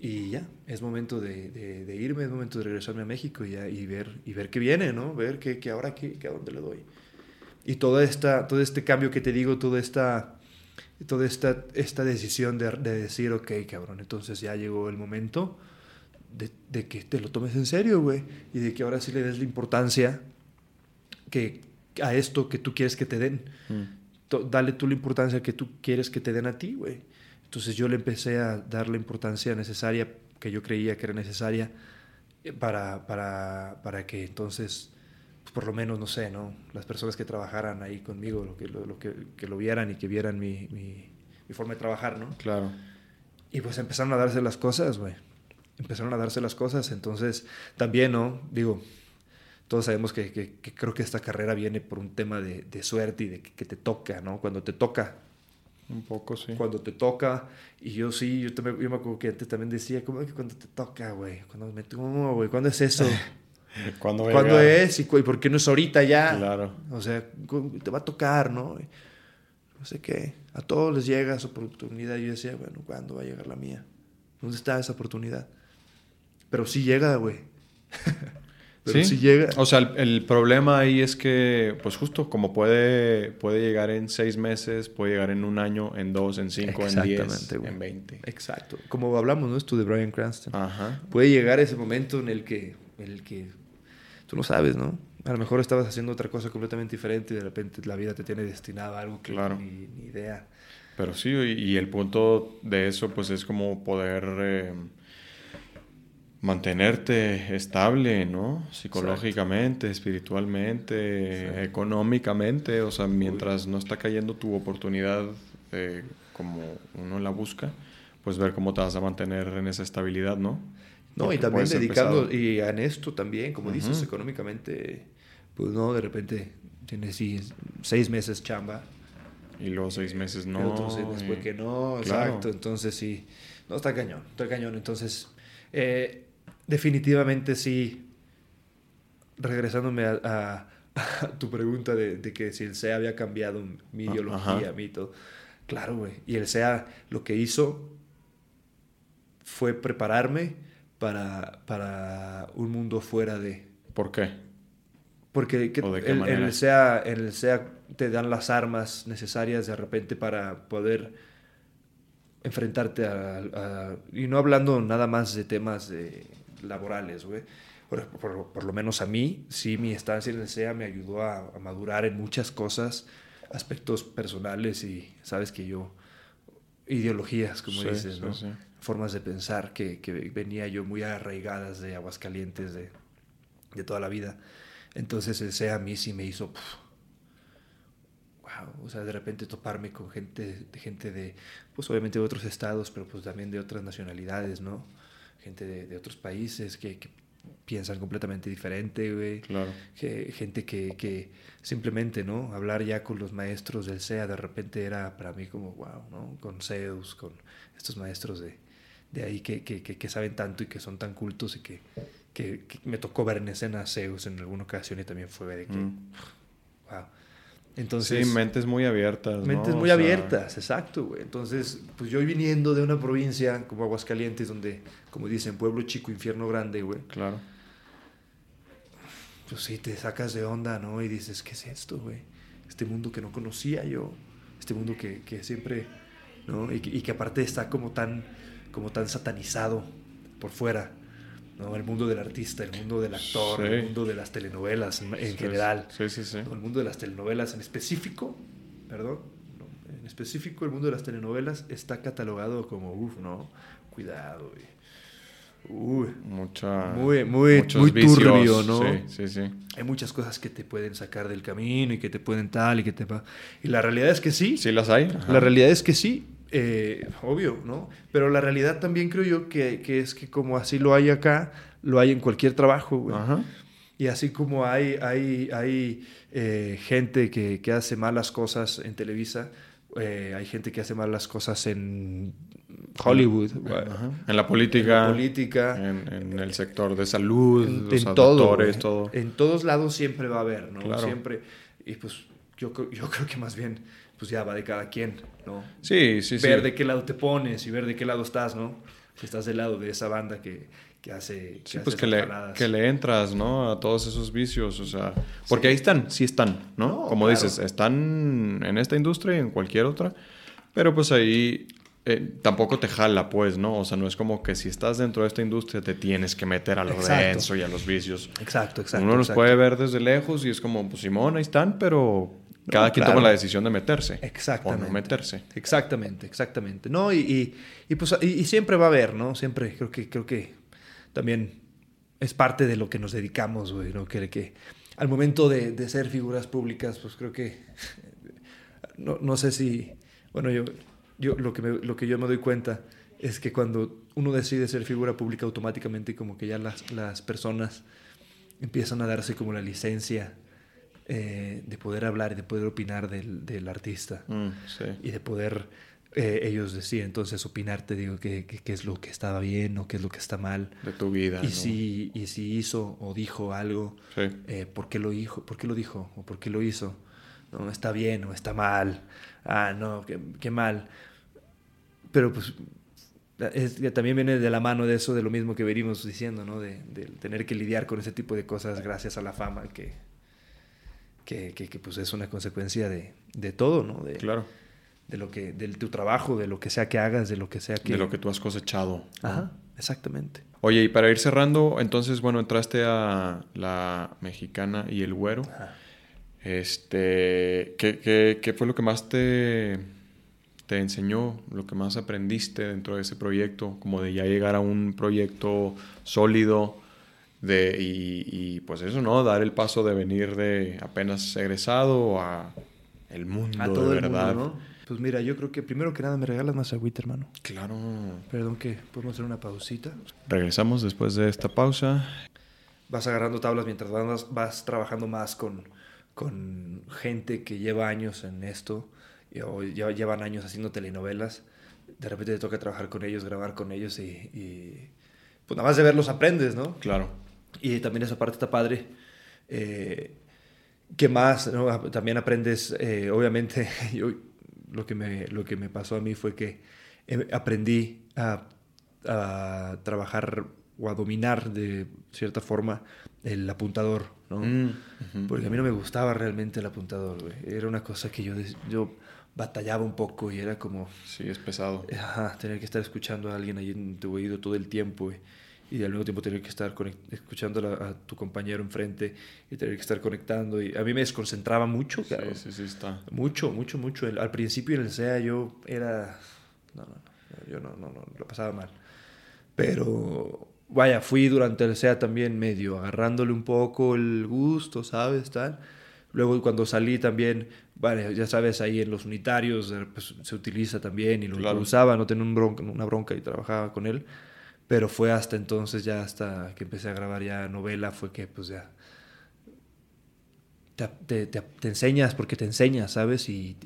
y ya, es momento de, de- de irme, es momento de regresarme a México y, y, ver, y ver qué viene, ¿no? Ver qué, qué ahora, qué, qué a dónde le doy. Y toda esta, todo este cambio que te digo, toda esta, toda esta, esta decisión de, de decir, ok, cabrón, entonces ya llegó el momento de, de que te lo tomes en serio, güey, y de que ahora sí le des la importancia que, a esto que tú quieres que te den. Mm. Dale tú la importancia que tú quieres que te den a ti, güey. Entonces yo le empecé a dar la importancia necesaria que yo creía que era necesaria eh, para, para, para que entonces, pues, por lo menos, no sé, ¿no? Las personas que trabajaran ahí conmigo, lo que lo, lo que, que lo vieran y que vieran mi, mi, mi forma de trabajar, ¿no? Claro. Y pues empezaron a darse las cosas, güey. Empezaron a darse las cosas. Entonces, también, ¿no? Digo, todos sabemos que, que- que creo que esta carrera viene por un tema de, de suerte y de que, que te toca, ¿no? Cuando te toca. Un poco, sí. Cuando te toca. Y yo sí, yo, también, yo me acuerdo que antes también decía, ¿cómo es que cuando te toca, güey? Cuando me ¿cómo, güey? ¿Cuándo es eso? [laughs] ¿Cuándo, ¿Cuándo es? ¿Y, y por qué no es ahorita ya? Claro. O sea, te va a tocar, ¿no? No sé qué. A todos les llega esa oportunidad. Y yo decía, bueno, ¿cuándo va a llegar la mía? ¿Dónde está esa oportunidad? Pero sí llega, güey. [laughs] Pero sí, llega. O sea, el, el problema ahí es que, pues justo como puede, puede llegar en seis meses, puede llegar en un año, en dos, en cinco, en diez, Exactamente, güey. en veinte. Exacto. Como hablamos, ¿no? Esto de Brian Cranston. Ajá. Puede llegar ese momento en el que, en el que tú no sabes, ¿no? A lo mejor estabas haciendo otra cosa completamente diferente y de repente la vida te tiene destinado a algo que Claro. ni, ni idea. Pero sí, y, y el punto de eso, pues es como poder eh, mantenerte estable, ¿no? Psicológicamente, espiritualmente, Exacto. económicamente. O sea, mientras no está cayendo tu oportunidad eh, como uno la busca, pues ver cómo te vas a mantener en esa estabilidad, ¿no? No, y Porque también puede ser dedicando, y en esto también, como dices, Ujú. económicamente, pues no, de repente tienes sí, seis meses chamba, Y luego seis meses no. y otros seis después y- que no, Claro. exacto, entonces sí, no, está cañón, está cañón, entonces, eh, definitivamente sí, regresándome a, a- a tu pregunta de, de que si el SEA había cambiado mi Ah, ideología, ajá. mi todo, claro, güey, y el SEA lo que hizo fue prepararme para, para un mundo fuera de... ¿Por qué? Porque que- ¿O de qué manera? el SEA, en el SEA te dan las armas necesarias de repente para poder enfrentarte a, a- y no hablando nada más de temas de laborales, güey. Por, por- por lo menos a mí, sí, mi estancia en el SEA me ayudó a, a madurar en muchas cosas, aspectos personales y sabes que yo, ideologías, como Sí, dices, sí, ¿no? sí. Formas de pensar que, que venía yo muy arraigadas de Aguascalientes, de, de toda la vida. Entonces el SEA a mí sí me hizo... wow, o sea, de repente toparme con gente, de gente de, pues obviamente de otros estados, pero pues también de otras nacionalidades, ¿no? Gente de, de otros países que, que piensan completamente diferente, güey. Claro. Que- gente que, que simplemente, ¿no? Hablar ya con los maestros del SEA de repente era para mí como, wow, ¿no? Con Zeus, con estos maestros de, de ahí que, saben tanto y que son tan cultos y que, me tocó ver en escena a Zeus en alguna ocasión y también fue de que, Mm. wow. Entonces, sí, mentes muy abiertas. ¿no? Mentes O muy sea, abiertas, exacto, güey. Entonces, pues yo viniendo de una provincia como Aguascalientes, donde, como dicen, pueblo chico, infierno grande, güey, Claro. pues sí, te sacas de onda, ¿no? Y dices, ¿qué es esto, güey? Este mundo que no conocía yo, este mundo que, que siempre, ¿no? Y y que aparte está como tan, como tan satanizado por fuera, ¿no? El mundo del artista, el mundo del actor, Sí. el mundo de las telenovelas en, en Sí, general. Sí, sí, sí. ¿no? El mundo de las telenovelas en específico, perdón, no, en específico el mundo de las telenovelas está catalogado como, uff, ¿no? Cuidado, güey. Uy, Mucha, Muy- muy- muy vicios. turbio, ¿no? Sí, sí, sí. hay muchas cosas que te pueden sacar del camino y que te pueden tal y que te... pa- Y la realidad es que sí, ¿Sí las hay? Ajá. la realidad es que sí, eh, obvio, ¿no? Pero la realidad también creo yo que, que es que como así lo hay acá, lo hay en cualquier trabajo, güey. Ajá. Y así como hay, hay, hay eh, gente que, que hace malas cosas en Televisa, eh, hay gente que hace malas cosas en Hollywood. Ajá. En la política. En la política. En, en el sector de salud, en, los en todo. En todos lados siempre va a haber, ¿no? Claro. Siempre. Y pues yo, yo creo que más bien, pues ya va de cada quien, ¿no? Sí, sí, sí. ver de qué lado te pones y ver de qué lado estás, ¿no? Si estás del lado de esa banda que, que hace. Sí, hace pues que le, que le entras, ¿no? A todos esos vicios, o sea... Porque ahí están, sí están, ¿no? No, Como claro. dices, están en esta industria y en cualquier otra, pero pues ahí eh, tampoco te jala, pues, ¿no? O sea, no es como que si estás dentro de esta industria te tienes que meter a lo Exacto. denso y a los vicios. Exacto, exacto. Uno los exacto. puede ver desde lejos y es como, pues Simón, ahí están, pero cada quien claro. toma la decisión de meterse. Exactamente. O no meterse. Exactamente, exactamente. No, y, y, y pues y, y siempre va a haber, ¿no? Siempre creo que, creo que también es parte de lo que nos dedicamos, güey, ¿no? Que, que al momento de, de ser figuras públicas, pues creo que no, no sé si, bueno, yo, yo lo, que me- lo que yo me doy cuenta es que cuando uno decide ser figura pública automáticamente como que ya las, las personas empiezan a darse como la licencia eh, de poder hablar y de poder opinar del, del artista Mm, sí. y de poder eh, ellos decir, entonces opinarte, digo, qué, qué, qué es lo que estaba bien o qué es lo que está mal. De tu vida. Y ¿no? si, y si hizo o dijo algo, Sí. eh, ¿por, qué lo dijo, ¿por qué lo dijo o por qué lo hizo? No, está bien o está mal. Ah, no, qué, qué mal. Pero pues es- también viene de la mano de eso, de lo mismo que venimos diciendo, ¿no? De, de tener que lidiar con ese tipo de cosas gracias a la fama que, que, que- que, pues es una consecuencia de, de todo, ¿no? De, Claro. de lo que, de tu trabajo, de lo que sea que hagas, de lo que sea que... De lo que tú has cosechado. Ajá, exactamente. Oye, y para ir cerrando, entonces, bueno, entraste a la mexicana y el güero. Ajá. Este, ¿qué, qué, qué fue lo que más te, te enseñó, lo que más aprendiste dentro de ese proyecto? Como de ya llegar a un proyecto sólido de, y, y, pues eso, ¿no? Dar el paso de venir de apenas egresado a el mundo A todo de el verdad. mundo, ¿no? Pues mira, yo creo que primero que nada me regalas más agüita, hermano. Claro. Perdón que podemos hacer una pausita. Regresamos después de esta pausa. Vas agarrando tablas mientras vas, vas trabajando más con, con gente que lleva años en esto y- o ya llevan años haciendo telenovelas. De repente te toca trabajar con ellos, grabar con ellos y, y, pues nada más de verlos aprendes, ¿no? Claro. Y también esa parte está padre. Eh, ¿Qué más? no? A- También aprendes, eh, obviamente, [laughs] yo, lo, que me, lo que me pasó a mí fue que eh, aprendí a, a trabajar o a dominar de cierta forma el apuntador, ¿no? Mm, ujú. Porque a mí no me gustaba realmente el apuntador, güey. Era una cosa que yo, yo batallaba un poco y era como, Sí, es pesado. ajá, tener que estar escuchando a alguien ahí en tu oído todo el tiempo, güey. Y al mismo tiempo tener que estar escuchando a, a tu compañero enfrente y tener que estar conectando. Y a mí me desconcentraba mucho, Sí, cabrón. sí, sí, está. Mucho, mucho, mucho. El- al principio en el SEA yo era... No, no, no. Yo no, no, no, lo pasaba mal. Pero, vaya, fui durante el SEA también medio agarrándole un poco el gusto, ¿sabes? Tal. Luego cuando salí también, vale, ya sabes, ahí en los unitarios eh, pues, se utiliza también y lo, lo Claro. usaba, no tenía un bronca- una bronca y trabajaba con él. Pero fue hasta entonces, ya hasta que empecé a grabar ya novela, fue que pues ya te, te- te- te enseñas porque te enseñas, ¿sabes? Y,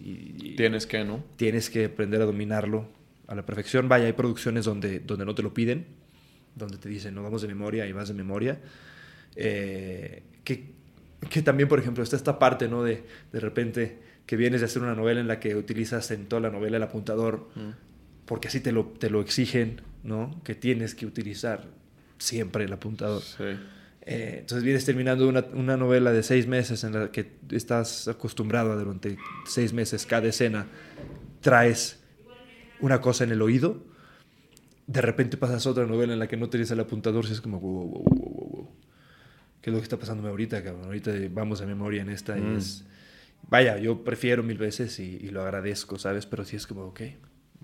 Tienes que, ¿no? tienes que aprender a dominarlo a la perfección. Vaya, hay producciones donde, donde no te lo piden, donde te dicen, no vamos de memoria y vas de memoria. Eh, que, que también, por ejemplo, está esta parte, ¿no? De, de repente que vienes de hacer una novela en la que utilizas en toda la novela el apuntador, porque así te lo, te lo exigen, ¿no? Que tienes que utilizar siempre el apuntador. Sí. Eh, entonces vienes terminando una, una novela de seis meses en la que estás acostumbrado a durante seis meses cada escena traes una cosa en el oído, de repente pasas a otra novela en la que no tienes el apuntador y es como, wow, wow, wow, wow, wow. ¿Qué es lo que está pasándome ahorita, cabrón? Ahorita vamos a memoria en esta Mm. y es... Vaya, yo prefiero mil veces y, y lo agradezco, ¿sabes? Pero sí es como, ok,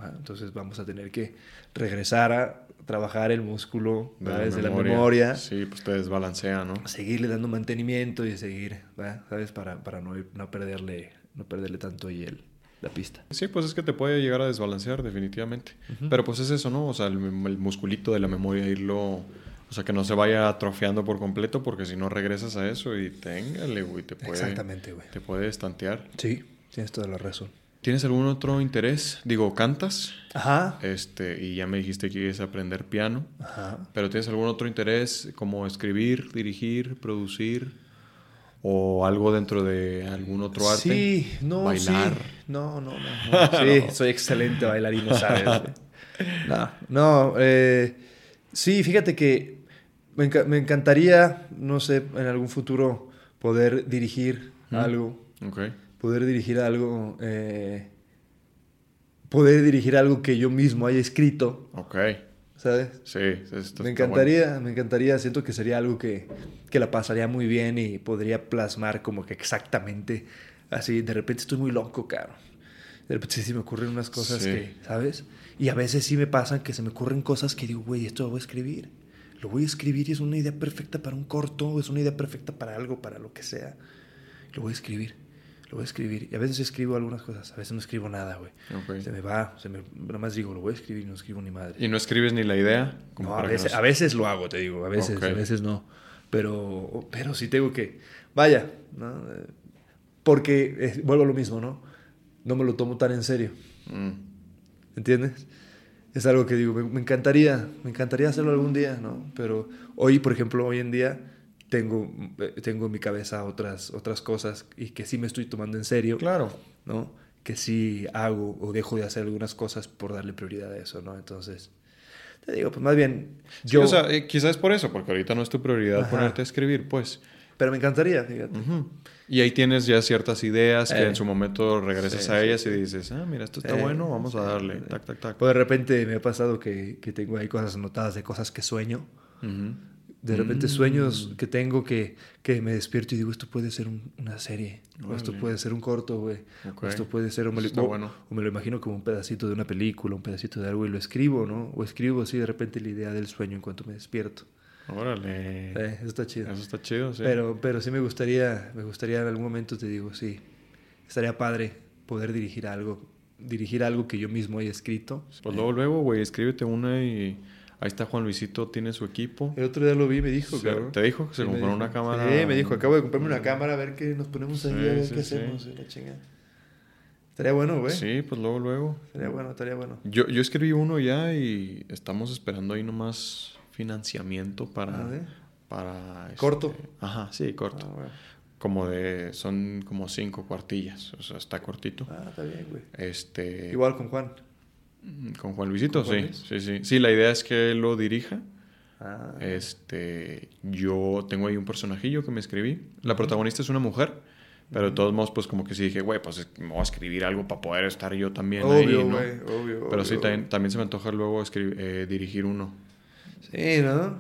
entonces vamos a tener que regresar a trabajar el músculo de la memoria Sí, pues te desbalancea, ¿no? seguirle dando mantenimiento y seguir. ¿sabes? Para, para no, ir- no, perderle, no perderle tanto ahí el, la pista. Sí, pues es que te puede llegar a desbalancear, definitivamente. Pero pues es eso, ¿no? O sea, el, el musculito de la memoria, irlo. O sea, que no se vaya atrofiando por completo, porque si no regresas a eso y téngale, güey, te puede. Exactamente, güey. Te puede estantear. Sí, tienes toda la razón. ¿Tienes algún otro interés? Digo, cantas. Ajá. Este, y ya me dijiste que quieres aprender piano. Ajá. ¿Pero tienes algún otro interés como escribir, dirigir, producir? ¿O algo dentro de algún otro arte? Sí, no, Bailar. sí. No, no, no. [laughs] no. Sí, soy excelente bailarino, ¿sabes? [laughs] No, no. eh, sí, fíjate que me, enca- me encantaría, no sé, en algún futuro poder dirigir Mm. algo. Ok. Poder dirigir algo. eh, poder dirigir algo que yo mismo haya escrito, Ok. ¿sabes? Sí, esto Me bueno. encantaría, me encantaría, siento que sería algo que, que la pasaría muy bien y podría plasmar como que exactamente así, de repente estoy muy loco, cabrón. De repente sí me ocurren unas cosas Sí. que, ¿sabes? Y a veces sí me pasan que se me ocurren cosas que digo, güey, esto lo voy a escribir. Lo voy a escribir y es una idea perfecta para un corto, es una idea perfecta para algo, para lo que sea. Lo voy a escribir, lo voy a escribir. Y a veces escribo algunas cosas, a veces no escribo nada, güey. Ok. Se me va, se me, nada más digo, lo voy a escribir y no escribo ni madre. ¿Y no escribes ni la idea? Como No, a veces, no- a veces lo hago, te digo, a veces, Ok. a veces no. Pero, pero sí tengo que, vaya, ¿no? Porque eh, vuelvo a lo mismo, ¿no? No me lo tomo tan en serio, Mm. ¿entiendes? Es algo que digo, me, me encantaría, me encantaría hacerlo algún día, ¿no? Pero hoy, por ejemplo, hoy en día tengo, eh, tengo en mi cabeza otras, otras cosas y que sí me estoy tomando en serio, Claro. ¿no? Que sí hago o dejo de hacer algunas cosas por darle prioridad a eso, ¿no? Entonces, te digo, pues más bien, Sí, o sea, eh, quizás es por eso, porque ahorita no es tu prioridad Ajá. ponerte a escribir, pues. Pero me encantaría, fíjate. Ujú. Y ahí tienes ya ciertas ideas que Eh. en su momento regresas Sí, a ellas sí. y dices, ah, mira, esto está Sí, bueno, vamos a darle. Tac, tac, tac. O de repente me ha pasado que, que tengo ahí cosas anotadas de cosas que sueño. Ujú. De repente Mm. sueños que tengo que, que me despierto y digo, esto puede ser un- una serie. O esto puede ser un corto, güey. Esto puede ser... O me, lo, Está o- bueno. o me lo imagino como un pedacito de una película, un pedacito de algo y lo escribo, ¿no? O escribo así de repente la idea del sueño en cuanto me despierto. Órale. Eh, eso está chido. Eso está chido, sí. Pero, pero sí me gustaría, me gustaría en algún momento, te digo, sí, estaría padre poder dirigir algo, dirigir algo que yo mismo haya escrito. Pues luego, luego, güey, escríbete una y ahí está Juan Luisito, tiene su equipo. El otro día lo vi, me dijo, Se- cabrón. ¿Te dijo que se Sí, compró una cámara? Sí, me dijo, acabo de comprarme una cámara, a ver qué nos ponemos ahí, Sí, a ver sí, qué hacemos, la chingada. Estaría bueno, güey. Sí, pues luego, luego. Estaría bueno, estaría bueno. Yo, yo escribí uno ya y estamos esperando ahí nomás financiamiento para... A ver. para este, ¿Corto? Ajá, sí, corto. Ah. Como de... Son como cinco cuartillas. O sea, está cortito. Ah, está bien, güey. Este... Igual con Juan. Mm, Con Juan Luisito, ¿Con Juan sí, sí, sí. Sí, la idea es que él lo dirija. Ah. Este, yo tengo ahí un personajillo que me escribí. La protagonista es una mujer, pero de todos modos, pues como que sí dije, güey, pues me voy a escribir algo para poder estar yo también ahí, Obvio, ¿no? güey, obvio. Pero sí, obvio. también, también se me antoja luego escribir, eh, dirigir uno. Sí, ¿no?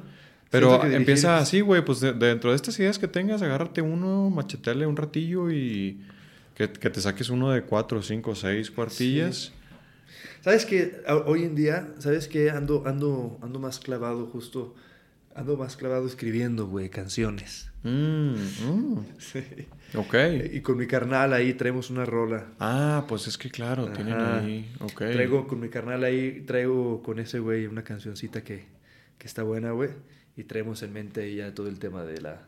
Pero empieza así, güey, pues de- dentro de estas ideas que tengas, agárrate uno, macheteale un ratillo y que, que te saques uno de cuatro, cinco, seis cuartillas. ¿Sabes qué? A- Hoy en día, ¿sabes qué? Ando, ando, ando más clavado justo... Ando más clavado escribiendo, güey, canciones. Mm, mm, Sí. ok. Y con mi carnal ahí traemos una rola. Ah, pues es que claro, tienen Ajá. ahí. Ok. Traigo con mi carnal ahí, traigo con ese güey una cancioncita que, que está buena, güey. Y traemos en mente ya todo el tema de la,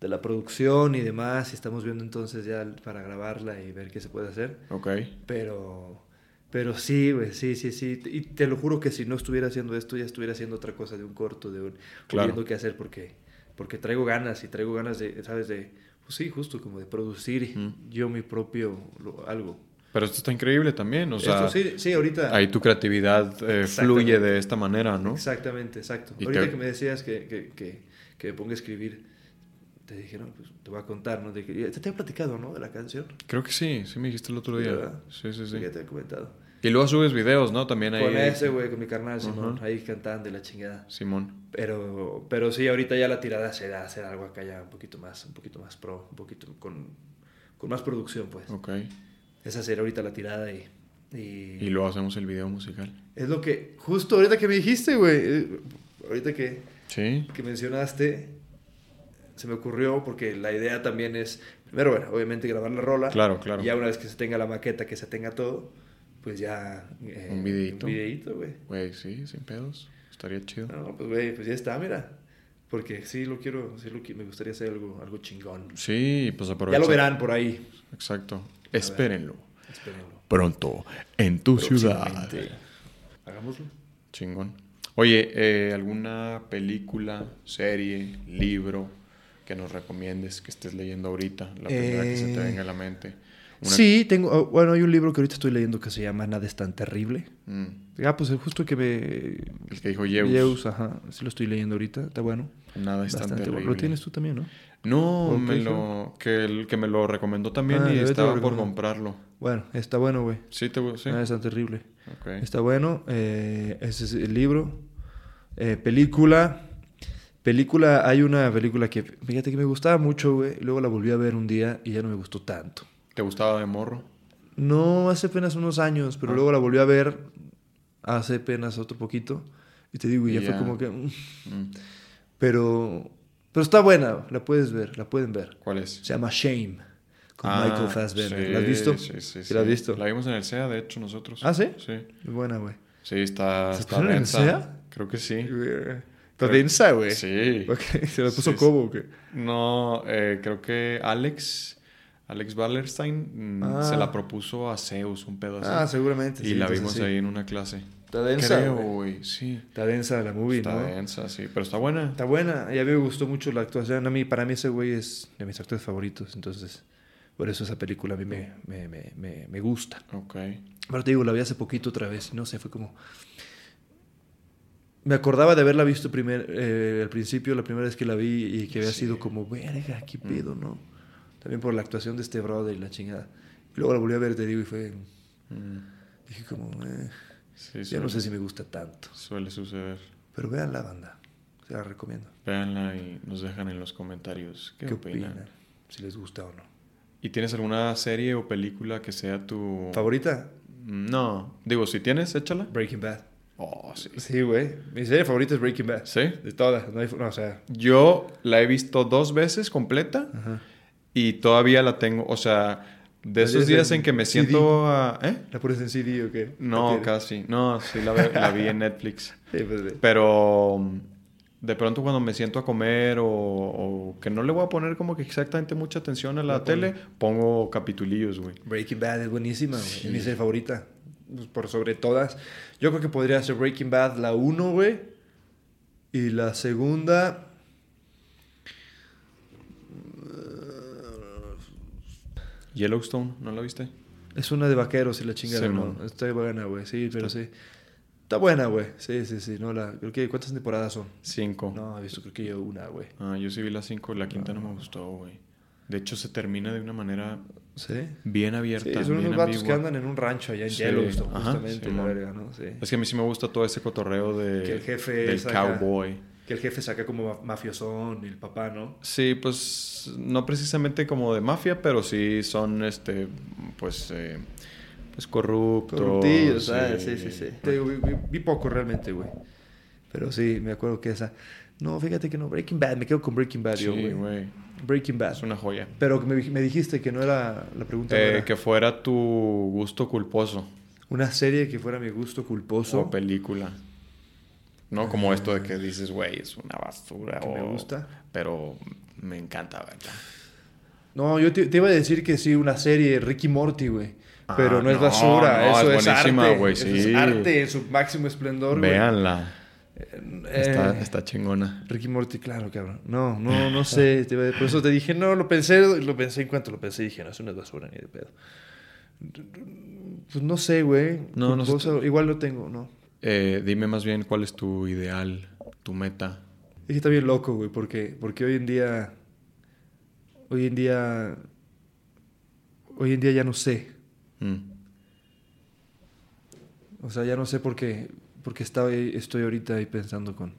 de la producción y demás. Y estamos viendo entonces ya para grabarla y ver qué se puede hacer. Ok. Pero, pero sí, güey, sí, sí, sí. Y te lo juro que si no estuviera haciendo esto, ya estuviera haciendo otra cosa de un corto, de un... Claro. Viendo qué hacer porque, porque traigo ganas y traigo ganas de, ¿sabes? De, pues sí, justo como de producir Mm. yo mi propio lo- algo. Pero esto está increíble también. O sea, Esto sí, sí, ahorita... ahí tu creatividad eh, fluye de esta manera, ¿no? Exactamente, exacto. Y Ahorita te- que me decías que, que, que, que me ponga a escribir, te dije, no, pues te voy a contar, ¿no? De que, te, te he platicado, ¿no? De la canción. Creo que sí, sí me dijiste el otro día. ¿Verdad? Sí, sí, sí. Ya te he comentado. Y luego subes videos, ¿no? También ahí. Con ese, güey, con mi carnal, Simón, ahí cantando de la chingada. Simón. Pero, pero sí, ahorita ya la tirada será hacer algo acá ya un poquito más, un poquito más pro, un poquito con, con más producción, pues. Ok. Esa será ahorita la tirada y, y, Y luego hacemos el video musical. es lo que, justo ahorita que me dijiste, güey, eh, ahorita que, Sí. que mencionaste, se me ocurrió porque la idea también es, primero, bueno, obviamente grabar la rola. Claro, claro. Y ya una vez que se tenga la maqueta, que se tenga todo, pues ya... eh, Un videíto. Un videíto, güey. Güey, sí, sin pedos. Estaría chido. No, pues güey, pues ya está, mira. Porque sí lo quiero, sí lo qui- me gustaría hacer algo, algo chingón. Sí, pues aprovecha. Ya lo verán por ahí. Exacto. Espérenlo. Espérenlo. Pronto, en tu ciudad. Hagámoslo. Chingón. Oye, eh, ¿alguna película, serie, libro que nos recomiendes que estés leyendo ahorita? La primera que se te Eh, venga a la mente. Una- Sí, tengo, oh, bueno, hay un libro que ahorita estoy leyendo que se llama Nada es tan terrible. Mm, Ah, pues justo que me... el que dijo Yeus. Yeus, ajá, sí lo estoy leyendo ahorita, está bueno. Nada es tan bueno. terrible. Lo tienes tú también, ¿no? No, ¿O me lo, que, el, que me lo recomendó también Ah, y estaba por comprarlo. Bueno, está bueno, güey. Sí, te sí. Nada es tan terrible. Está bueno. eh, ese es el libro. Eh, película. Película, hay una película que, fíjate que me gustaba mucho, güey. Luego la volví a ver un día y ya no me gustó tanto. ¿Te gustaba de morro? No, hace apenas unos años, pero Ah. luego la volví a ver hace apenas otro poquito. Y te digo, y Y ya, ya. fue como que... mm, Mm. Pero, pero está buena, la puedes ver, la pueden ver. ¿Cuál es? Se llama Shame, con Ah, Michael Fassbender. sí, ¿La has visto? Sí, sí, ¿Sí la has visto? La vimos en el SEA, de hecho, nosotros. ¿Ah, sí? Sí. Es buena, güey. Sí, está, ¿Se está en densa. SEA? Creo que sí. Está densa, güey. Sí. ¿Se la puso sí. Cobo o qué? No, eh, creo que Alex, Alex Wallerstein mm, Ah. se la propuso a Zeus, un pedo así. Ah, seguramente. y sí, la vimos sí. ahí en una clase. Está densa, Creo, güey. sí. Está densa la movie, Está ¿no? densa, sí. Pero está buena. Está buena. Y a mí me gustó mucho la actuación. A mí, para mí ese güey es de mis actores favoritos. Entonces, por eso esa película a mí me, me, me, me, me gusta. Ok. Pero te digo, la vi hace poquito otra vez. No sé, fue como... Me acordaba de haberla visto primer, eh, al principio, la primera vez que la vi, y que había Sí. sido como, verga, qué Mm. pedo, ¿no? También por la actuación de este brother y la chingada. Y luego la volví a ver, te digo, y fue... Mm, Dije como, eh, Sí, ya suele, no sé si me gusta tanto. suele suceder. Pero vean la banda. Se la recomiendo. Véanla y nos dejan en los comentarios qué, ¿Qué, opinan? opinan? Si les gusta o no. ¿Y tienes alguna serie o película que sea tu... ¿Favorita? No. Digo, si tienes, échala. Breaking Bad. Oh, sí. Sí, güey. Mi serie favorita es Breaking Bad. ¿Sí? De todas. No hay, no, o sea. Yo la he visto dos veces completa Ajá. Y todavía la tengo, o sea, de ¿La esos días en en que me siento a... ¿Eh? ¿La pones en CD o qué? No, casi. No, sí la, la vi en Netflix. [laughs] Sí, pues, sí. Pero mm, de pronto cuando me siento a comer o, o que no le voy a poner como que exactamente mucha atención a la La tele, pongo capitulillos, güey. Breaking Bad es buenísima, güey. Sí. Es mi serie favorita. Pues, Por sobre todas. Yo creo que podría ser Breaking Bad la 1, güey. Y la segunda. Yellowstone, ¿no la viste? Es una de vaqueros y la chingada, Sí, ¿no? Está buena, güey. Sí, pero Está- sí. Está buena, güey. Sí, sí, sí. No, la, creo que, ¿Cuántas temporadas son? Cinco. No, he visto creo que yo una, güey. Ah, yo sí vi las cinco, la quinta no, me gustó, güey. De hecho, se termina de una manera ¿Sí? bien abierta. Sí, son bien unos vatos que andan en un rancho allá en Sí, Yellowstone, ajá, justamente, la Simón. verga, ¿no? Sí. Es que a mí sí me gusta todo ese cotorreo de, Que el jefe del acá. Que el jefe saca como ma- mafiosón, el papá, ¿no? Sí, pues no precisamente como de mafia, pero sí son, este, pues, eh, pues corruptos. Corruptillos, ¿sabes? Sí, sí, sí. Te digo, vi, vi- vi poco realmente, güey. Pero sí, me acuerdo que esa... No, fíjate que no. Breaking Bad, me quedo con Breaking Bad, Sí, yo, güey. güey. Breaking Bad. Es una joya. Pero me, me dijiste que no era la pregunta. Eh, era que fuera tu gusto culposo Una serie que fuera mi gusto culposo. o película. No como esto de que dices, güey, es una basura. Que o- me gusta. Pero me encanta, ¿verdad? No, yo te, te iba a decir que sí, una serie, Ricky Morty, güey. Ah, Pero no es basura, no, eso es es, arte. Eso sí. es arte en su máximo esplendor, güey. Véanla. Eh, Está, está chingona. Ricky Morty, claro, cabrón. No, no, no [laughs] sé. te iba a- por eso te dije, no, lo pensé, lo pensé en cuanto lo pensé, dije, no, eso no es basura ni de pedo. Pues no sé, güey. No, no sé. Igual lo tengo, no. Eh, dime más bien cuál es tu ideal, tu meta. Es que está bien loco, güey, porque, porque hoy en día. Hoy en día. Hoy en día ya no sé. Mm. O sea, ya no sé por qué. Porque estaba, ahí- estoy ahorita ahí pensando con.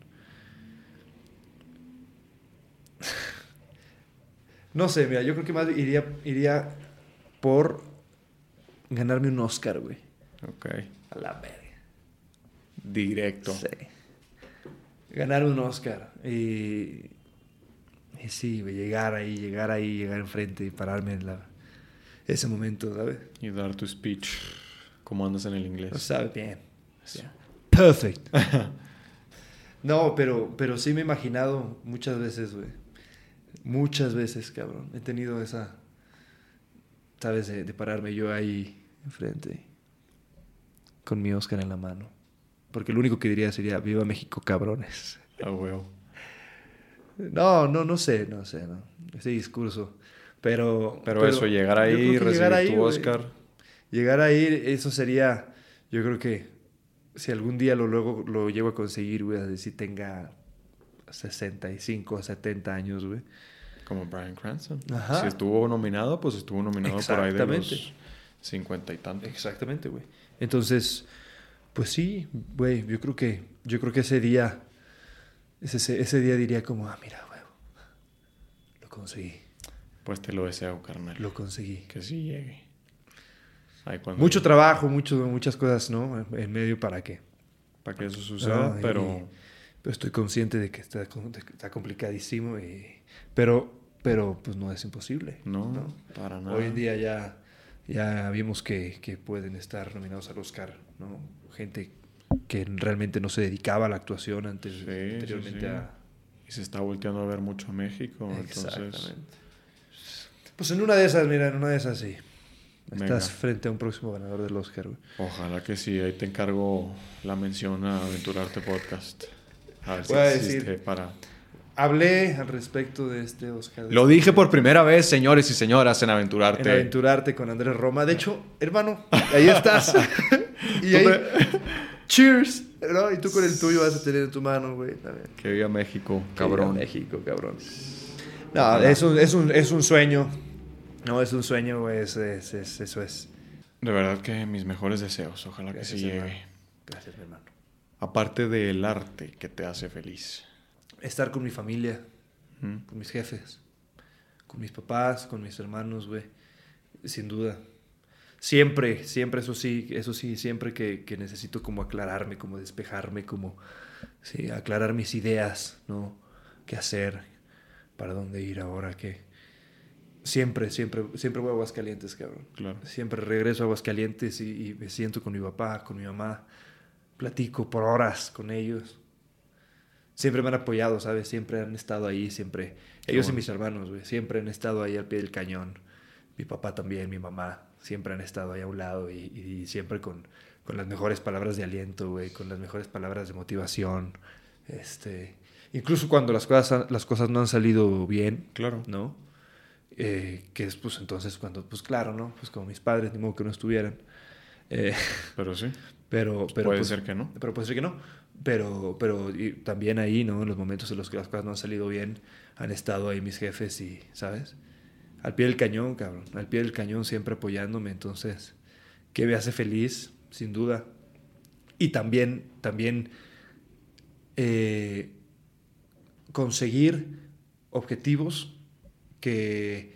[laughs] no sé, mira, yo creo que más iría, iría por ganarme un Oscar, güey. Ok. A la verga. Directo. Sí. Ganar un Oscar. Y, y sí, llegar ahí, llegar ahí, llegar enfrente y pararme en la, ese momento, ¿sabes? Y dar tu speech. Como andas en el inglés. Lo sabe bien. Perfect. [laughs] no, pero, pero sí me he imaginado muchas veces, güey. Muchas veces, cabrón. He tenido esa, ¿sabes? De, de pararme yo ahí enfrente. Con mi Oscar en la mano. Porque lo único que diría sería, viva México, cabrones. Ah, huevo. No, no, no sé, no sé, no. Ese discurso. Pero. Pero, eso, llegar ahí, recibir llegar ahí, tu. Oscar. Llegar ahí, eso sería. Yo creo que si algún día lo luego lo llego a conseguir, güey, así tenga 65, 70 años, güey. Como Brian Cranston. Ajá. Si estuvo nominado, pues estuvo nominado por ahí de Exactamente. los cincuenta y tantos. Exactamente, güey. Entonces, pues sí, güey, yo creo que yo creo que ese día ese, ese día diría como, ah, mira, güey. Lo conseguí. Pues te lo deseo, carnal. Lo conseguí. Que sí llegue. Mucho trabajo, mucho, muchas cosas, ¿no? En medio para que. Para que eso suceda, No, y- pero... pero estoy consciente de que está, está complicadísimo. Y, pero, pero, pues no es imposible. No, para nada. Hoy en día ya, ya vimos que, que pueden estar nominados al Oscar, ¿no? Gente que realmente no se dedicaba a la actuación antes, Sí, anteriormente sí, sí. a... Y se está volteando a ver mucho a México, entonces... Exactamente. Pues en una de esas, mira, en una de esas sí. Venga. Estás frente a un próximo ganador del Oscar, güey. Ojalá que sí, ahí te encargo la mención a Aventurarte Podcast. A ver si a existe decir- para... Hablé al respecto de este Oscar. Lo dije por primera vez, señores y señoras, en Aventurarte. En aventurarte con Andrés Roma. De hecho, hermano, ahí estás. [laughs] y ahí, cheers. ¿no? Y tú con el tuyo vas a tener en tu mano, güey. también. Que viva México, Que viva cabrón. México, cabrón. No, es un, es un, es un sueño. No, es un sueño, güey. Es, es- es- eso es. De verdad que mis mejores deseos, ojalá que Gracias, sí llegue. hermano. Gracias, mi hermano. Aparte del arte que te hace feliz. Estar con mi familia, ¿Mm? con mis jefes, con mis papás, con mis hermanos, güey. Sin duda. Siempre, siempre, eso sí, eso sí, siempre que, que necesito como aclararme, como despejarme, como sí, aclarar mis ideas, ¿no? ¿Qué hacer? ¿Para dónde ir ahora? ¿Qué? Siempre, siempre, siempre voy a Aguascalientes, cabrón. Claro. Siempre regreso a Aguascalientes y, y me siento con mi papá, con mi mamá. Platico por horas con ellos. Siempre me han apoyado, ¿sabes? Siempre han estado ahí, siempre. Ellos y bueno. mis hermanos, güey. Siempre han estado ahí al pie del cañón. Mi papá también, mi mamá. Siempre han estado ahí a un lado y, y siempre con, con las mejores palabras de aliento, güey. Con las mejores palabras de motivación. Este... Incluso cuando las cosas, las cosas no han salido bien, Claro. ¿no? Eh, que es pues entonces cuando, pues claro, ¿no? Pues como mis padres, ni modo que no estuvieran. Eh, Pero sí. [laughs] Pero, pero puede pues, ser que no. Pero puede ser que no. Pero, pero y también ahí, ¿no? En los momentos en los que las cosas no han salido bien, han estado ahí mis jefes y, ¿sabes? Al pie del cañón, cabrón. Al pie del cañón siempre apoyándome. Entonces, que me hace feliz, sin duda. Y también, también eh, conseguir objetivos que,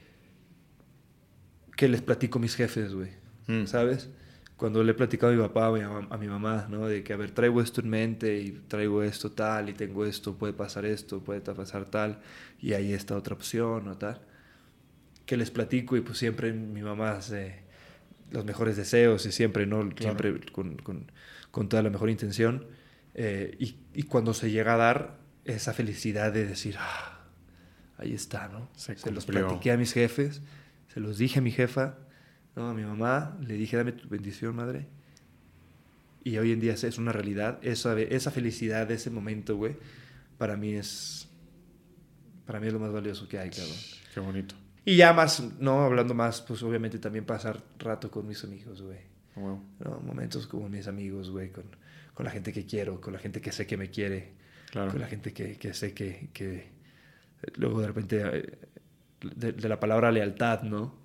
que les platico a mis jefes, güey. Mm. ¿Sabes? Cuando le he platicado a mi papá, a mi, mam- a mi mamá, ¿no? De que, a ver, traigo esto en mente y traigo esto tal y tengo esto, puede pasar esto, puede pasar tal y ahí está otra opción o tal. Que les platico y pues siempre mi mamá hace los mejores deseos y siempre, ¿no? Siempre con, con- con toda la mejor intención. Eh, y, y cuando se llega a dar esa felicidad de decir, ah, ahí está, ¿no? Se los cumplió. platiqué a mis jefes, se los dije a mi jefa, ¿no? a mi mamá, le dije, dame tu bendición, madre. Y hoy en día es- una realidad. Esa, esa felicidad de ese momento, güey, para mí es. Para mí es lo más valioso que hay, cabrón. Qué bonito. Y ya más, no, hablando más, pues obviamente también pasar rato con mis amigos, güey. Huevo. ¿no? Momentos como mis amigos, güey, con, con la gente que quiero, con la gente que sé que me quiere, Claro. con la gente que, que sé que, que, luego de repente eh, de, de la palabra lealtad, ¿no?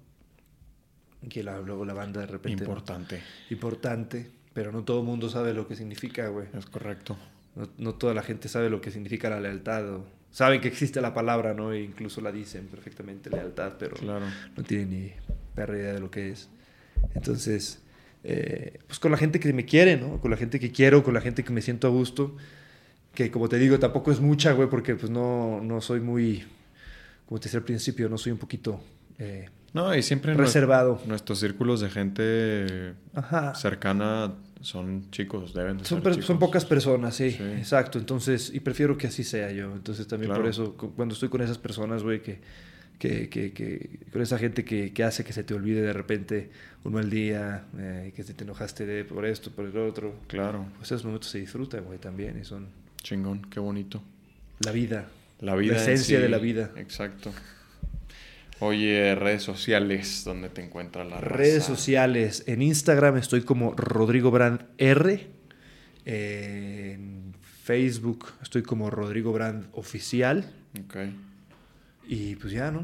Que la- luego la banda de repente Importante. importante, pero no todo el mundo sabe lo que significa, güey. Es correcto. No, no toda la gente sabe lo que significa la lealtad. O saben que existe la palabra, ¿no? E incluso la dicen perfectamente lealtad, pero Claro. no tienen ni perra idea de lo que es. Entonces, eh, pues con la gente que me quiere, ¿no? Con la gente que quiero, con la gente que me siento a gusto. Que como te digo, tampoco es mucha, güey, porque pues no, no soy muy, como te decía al principio, no soy un poquito eh, No, y siempre reservado. nuestros círculos de gente Ajá. cercana son chicos, deben de Son, ser chicos. son pocas personas, sí, Sí. exacto. Entonces, y prefiero que así sea yo. Entonces, también Claro. por eso, cu- cuando estoy con esas personas, güey, que, que, que, que- con esa gente que, que hace que se te olvide de repente un mal día, eh, que te, te enojaste de, por esto, por el otro, Claro. pues esos momentos se disfrutan, güey, también. Y son Chingón, qué bonito. la vida. La vida. La esencia sí. de la vida. Exacto. Oye, redes sociales, ¿dónde te encuentra la Redes raza? sociales. En Instagram estoy como Rodrigo Brand R. En Facebook estoy como Rodrigo Brand Oficial. Ok. Y pues ya, ¿no?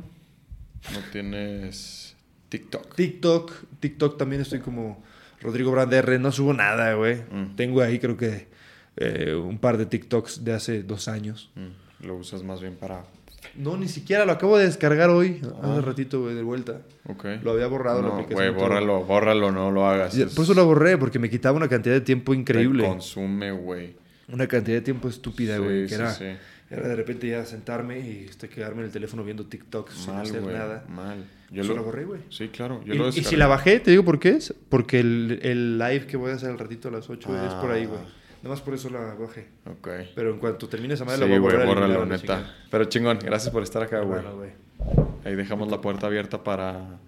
¿No tienes TikTok? TikTok, TikTok también estoy como Rodrigo Brand R, no subo nada, güey. Mm. Tengo ahí creo que eh, un par de TikToks de hace dos años. Mm, Lo usas más bien para... No, ni siquiera lo acabo de descargar hoy, Ah. hace ratito, güey, de vuelta. Ok. Lo había borrado la No, aplicación. güey, bórralo, bórralo, no lo hagas. Y Por eso lo borré, porque me quitaba una cantidad de tiempo Te increíble. consume, güey. Una cantidad de tiempo estúpida, Sí, güey. que sí, era, sí. era de repente ya sentarme y este, quedarme en el teléfono viendo TikToks sin hacer güey. nada. Mal. Yo lo borré, güey. Sí, claro. Yo Y, lo y si la bajé, te digo por qué es. Porque el, el live que voy a hacer al ratito a las 8 es por ahí, güey. Nada más por eso la bajé. Ok. Pero en cuanto termine esa madre, Sí, la voy a borrar. la neta. Pero chingón, gracias por estar acá, güey. Bueno, güey. Ahí dejamos la puerta abierta para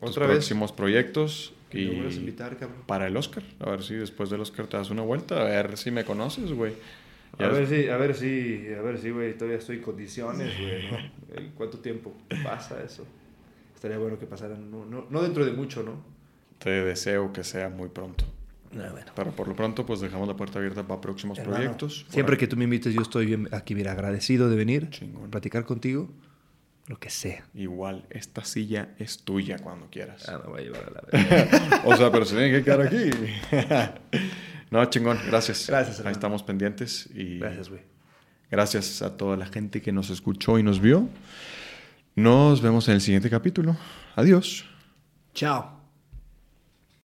tus Otra vez. próximos proyectos. Que Y me a invitar, cabrón. para el Oscar. A ver si después del Oscar te das una vuelta. A ver si me conoces, güey. A ver si, a ver si, a ver si, güey, todavía estoy en condiciones, güey, ¿no? [laughs] ¿En ¿Cuánto tiempo pasa eso? Estaría bueno que pasaran, no, no, no dentro de mucho, ¿no? Te deseo que sea muy pronto. No, bueno. Pero por lo pronto, pues dejamos la puerta abierta para próximos Hermano, proyectos. Siempre ahí. que tú me invites, yo estoy bien aquí, mira, agradecido de venir, Chingón. platicar contigo, lo que sea. Igual, esta silla es tuya cuando quieras. Ah, me voy a llevar a la [laughs] o sea, pero se tiene que quedar aquí. [laughs] no, chingón, gracias. Gracias, Ahí hermano. estamos pendientes y Gracias, güey. gracias a toda la gente que nos escuchó y nos vio. Nos vemos en el siguiente capítulo. Adiós. Chao.